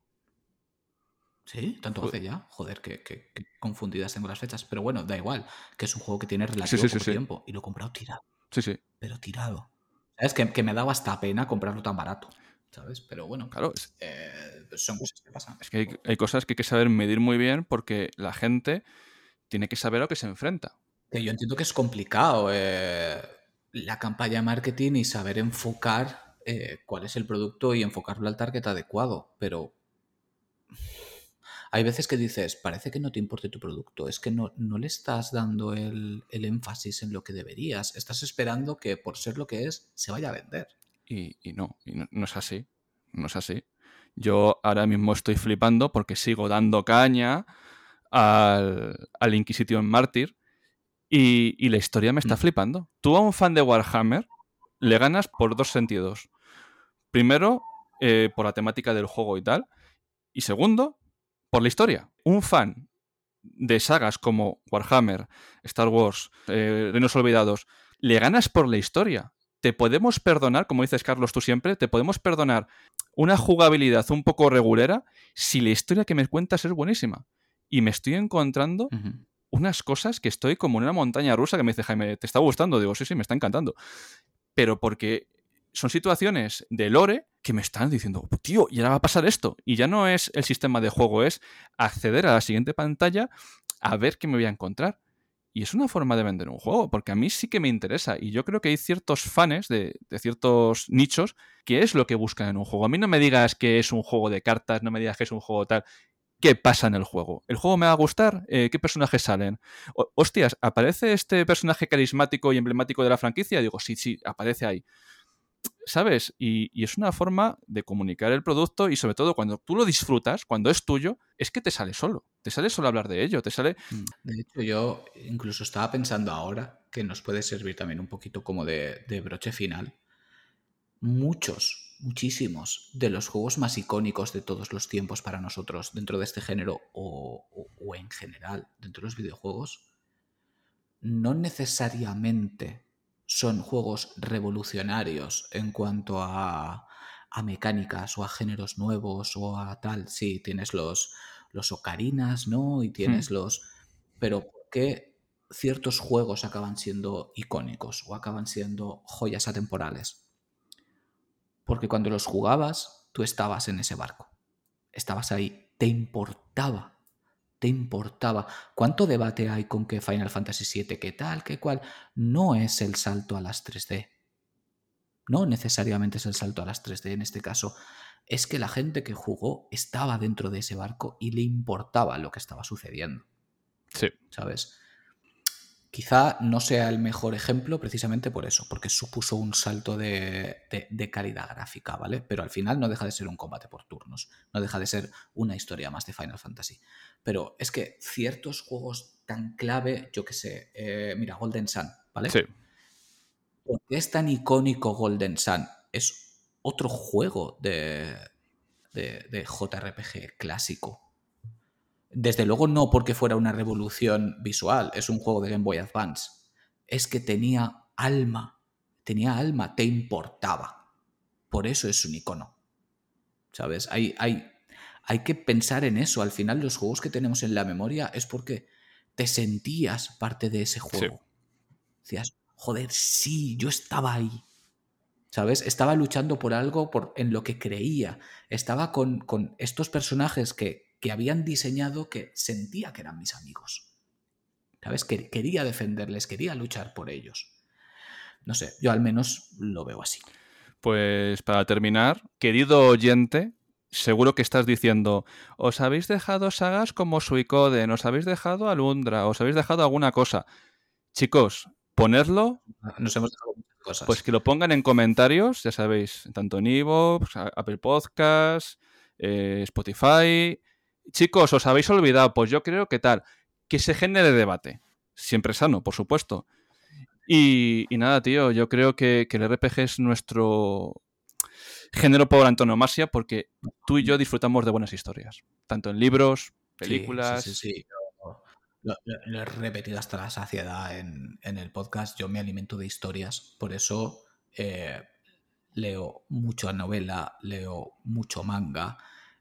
¿Sí? ¿Tanto hace ya? Joder, que, confundidas tengo las fechas. Pero bueno, da igual, que es un juego que tiene relativo tiempo. Y lo he comprado tirado. Sí, sí. Pero tirado. ¿Sabes? Que, que me daba hasta pena comprarlo tan barato. ¿Sabes? Pero bueno, claro, eh, son cosas que pasan. Es que hay, cosas que hay que saber medir muy bien porque la gente tiene que saber a lo que se enfrenta. Que yo entiendo que es complicado eh, la campaña de marketing y saber enfocar eh, cuál es el producto y enfocarlo al target adecuado. Pero hay veces que dices, parece que no te importe tu producto, es que no, no le estás dando el, énfasis en lo que deberías, estás esperando que por ser lo que es se vaya a vender. Y, no, y no, es así, no es así. Yo ahora mismo estoy flipando porque sigo dando caña al, al Inquisition Mártir y, y, la historia me está mm. flipando. Tú a un fan de Warhammer le ganas por dos sentidos. Primero, eh, por la temática del juego y tal. Y segundo, por la historia. Un fan de sagas como Warhammer, Star Wars, eh, Reinos Olvidados, le ganas por la historia. Te podemos perdonar, como dices Carlos tú siempre, te podemos perdonar una jugabilidad un poco regulera si la historia que me cuentas es buenísima. Y me estoy encontrando unas cosas que estoy como en una montaña rusa que me dice Jaime, ¿te está gustando? Digo, sí, sí, me está encantando. Pero porque son situaciones de lore que me están diciendo, tío, y ahora va a pasar esto. Y ya no es el sistema de juego, es acceder a la siguiente pantalla a ver qué me voy a encontrar. Y es una forma de vender un juego, porque a mí sí que me interesa. Y yo creo que hay ciertos fans de, ciertos nichos que es lo que buscan en un juego. A mí no me digas que es un juego de cartas, no me digas que es un juego tal. ¿Qué pasa en el juego? ¿El juego me va a gustar? Eh, ¿Qué personajes salen? hostias, ¿aparece este personaje carismático y emblemático de la franquicia? Digo, sí, sí, aparece ahí. ¿sabes? Y, es una forma de comunicar el producto y sobre todo cuando tú lo disfrutas, cuando es tuyo, es que te sale solo. Te sale solo hablar de ello, te sale... Mm, de hecho, yo incluso estaba pensando ahora que nos puede servir también un poquito como de, broche final. Muchos muchísimos de los juegos más icónicos de todos los tiempos para nosotros dentro de este género o, o en general dentro de los videojuegos no necesariamente son juegos revolucionarios en cuanto a, a mecánicas o a géneros nuevos o a tal. Sí, tienes los, los ocarinas, ¿no? Y tienes Hmm. los... Pero ¿por qué ciertos juegos acaban siendo icónicos o acaban siendo joyas atemporales? Porque cuando los jugabas, tú estabas en ese barco. Estabas ahí. Te importaba. Te importaba. ¿Cuánto debate hay con que Final Fantasy VII, qué tal, qué cual? No es el salto a las 3D. No necesariamente es el salto a las 3D en este caso. Es que la gente que jugó estaba dentro de ese barco y le importaba lo que estaba sucediendo. Sí. ¿Sabes? Quizá no sea el mejor ejemplo precisamente por eso, porque supuso un salto de, de- de calidad gráfica, ¿vale? Pero al final no deja de ser un combate por turnos, no deja de ser una historia más de Final Fantasy. Pero es que ciertos juegos tan clave, yo que sé, eh, mira, Golden Sun, ¿vale? Sí. ¿Por qué es tan icónico Golden Sun? Es otro juego de, de, de JRPG clásico. Desde luego no porque fuera una revolución visual, es un juego de Game Boy Advance. Es que tenía alma, tenía alma, te importaba. Por eso es un icono. ¿Sabes? Hay, hay, hay que pensar en eso. Al final los juegos que tenemos en la memoria es porque te sentías parte de ese juego. Decías, joder, sí, yo estaba ahí. ¿Sabes? Estaba luchando por algo por, en lo que creía. Estaba con, con estos personajes que, que habían diseñado que sentía que eran mis amigos. ¿Sabes? Que quería defenderles, quería luchar por ellos. No sé, yo al menos lo veo así. Pues para terminar, querido oyente, seguro que estás diciendo, os habéis dejado sagas como Suicoden, os habéis dejado Alundra, os habéis dejado alguna cosa. Chicos, ponedlo, Nos hemos dejado muchas cosas. pues que lo pongan en comentarios, ya sabéis, tanto en Evox, Apple Podcasts, eh, Spotify. Chicos, os habéis olvidado, pues yo creo que tal, que se genere debate. Siempre sano, por supuesto. Y, y nada, tío, yo creo que, que el RPG es nuestro género por antonomasia porque tú y yo disfrutamos de buenas historias, tanto en libros, películas. Sí, sí, sí. Lo, lo- lo he repetido hasta la saciedad en, en el podcast. Yo me alimento de historias, por eso eh, leo mucha novela, leo mucho manga,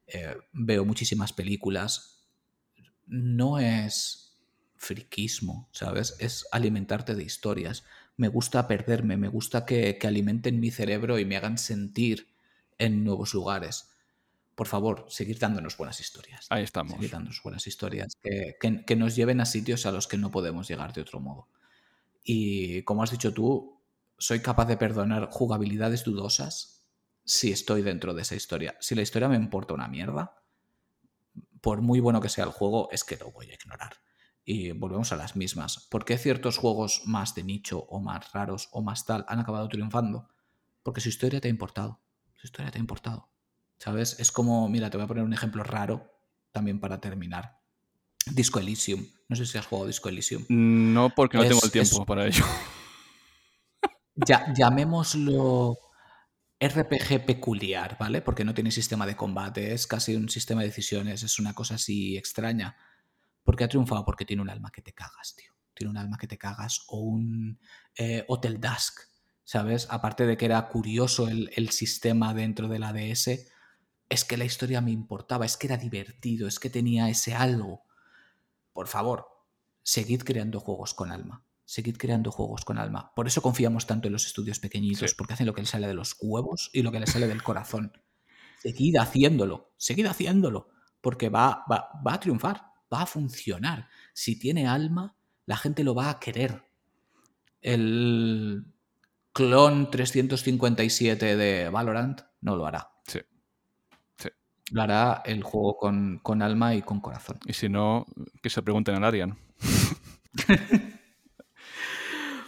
eh, veo muchísimas películas. No es friquismo, ¿sabes? Es alimentarte de historias. Me gusta perderme, me gusta que, que alimenten mi cerebro y me hagan sentir en nuevos lugares. Por favor, seguir dándonos buenas historias. Ahí estamos. Seguir dándonos buenas historias que, que- que nos lleven a sitios a los que no podemos llegar de otro modo. Y como has dicho tú, soy capaz de perdonar jugabilidades dudosas si estoy dentro de esa historia. Si la historia me importa una mierda, por muy bueno que sea el juego, es que lo voy a ignorar. Y volvemos a las mismas. ¿Por qué ciertos juegos más de nicho o más raros o más tal han acabado triunfando? Porque su historia te ha importado. Su historia te ha importado. ¿Sabes? Es como, mira, te voy a poner un ejemplo raro también para terminar. Disco Elysium. No sé si has jugado Disco Elysium. No, porque no Es- tengo el tiempo es- para ello. Ya, llamémoslo RPG peculiar, ¿vale? Porque no tiene sistema de combate, es casi un sistema de decisiones, es una cosa así extraña. Porque ha triunfado porque tiene un alma que te cagas, tío. Tiene un alma que te cagas. O un eh, Hotel Dusk, ¿sabes? Aparte de que era curioso el, el sistema dentro de la DS, es que la historia me importaba, es que era divertido, es que tenía ese algo. Por favor, seguid creando juegos con alma. Seguid creando juegos con alma. Por eso confiamos tanto en los estudios pequeñitos, Sí. porque hacen lo que les sale de los huevos y lo que les sale del corazón. Seguid haciéndolo, seguid haciéndolo, porque va, va, va a triunfar, va a funcionar. Si tiene alma, la gente lo va a querer. El clon 357 de Valorant no lo hará. Sí. Sí. Lo hará el juego con, con alma y con corazón. Y si no, que se pregunten al Arian.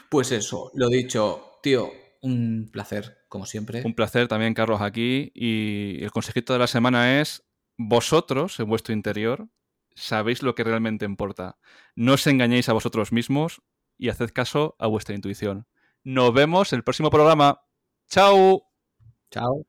Pues eso, lo dicho, tío, un placer, como siempre. Un placer también, Carlos, aquí. Y el consejito de la semana es, vosotros, en vuestro interior, sabéis lo que realmente importa. No os engañéis a vosotros mismos y haced caso a vuestra intuición. Nos vemos el próximo programa. ¡Chao! Chao.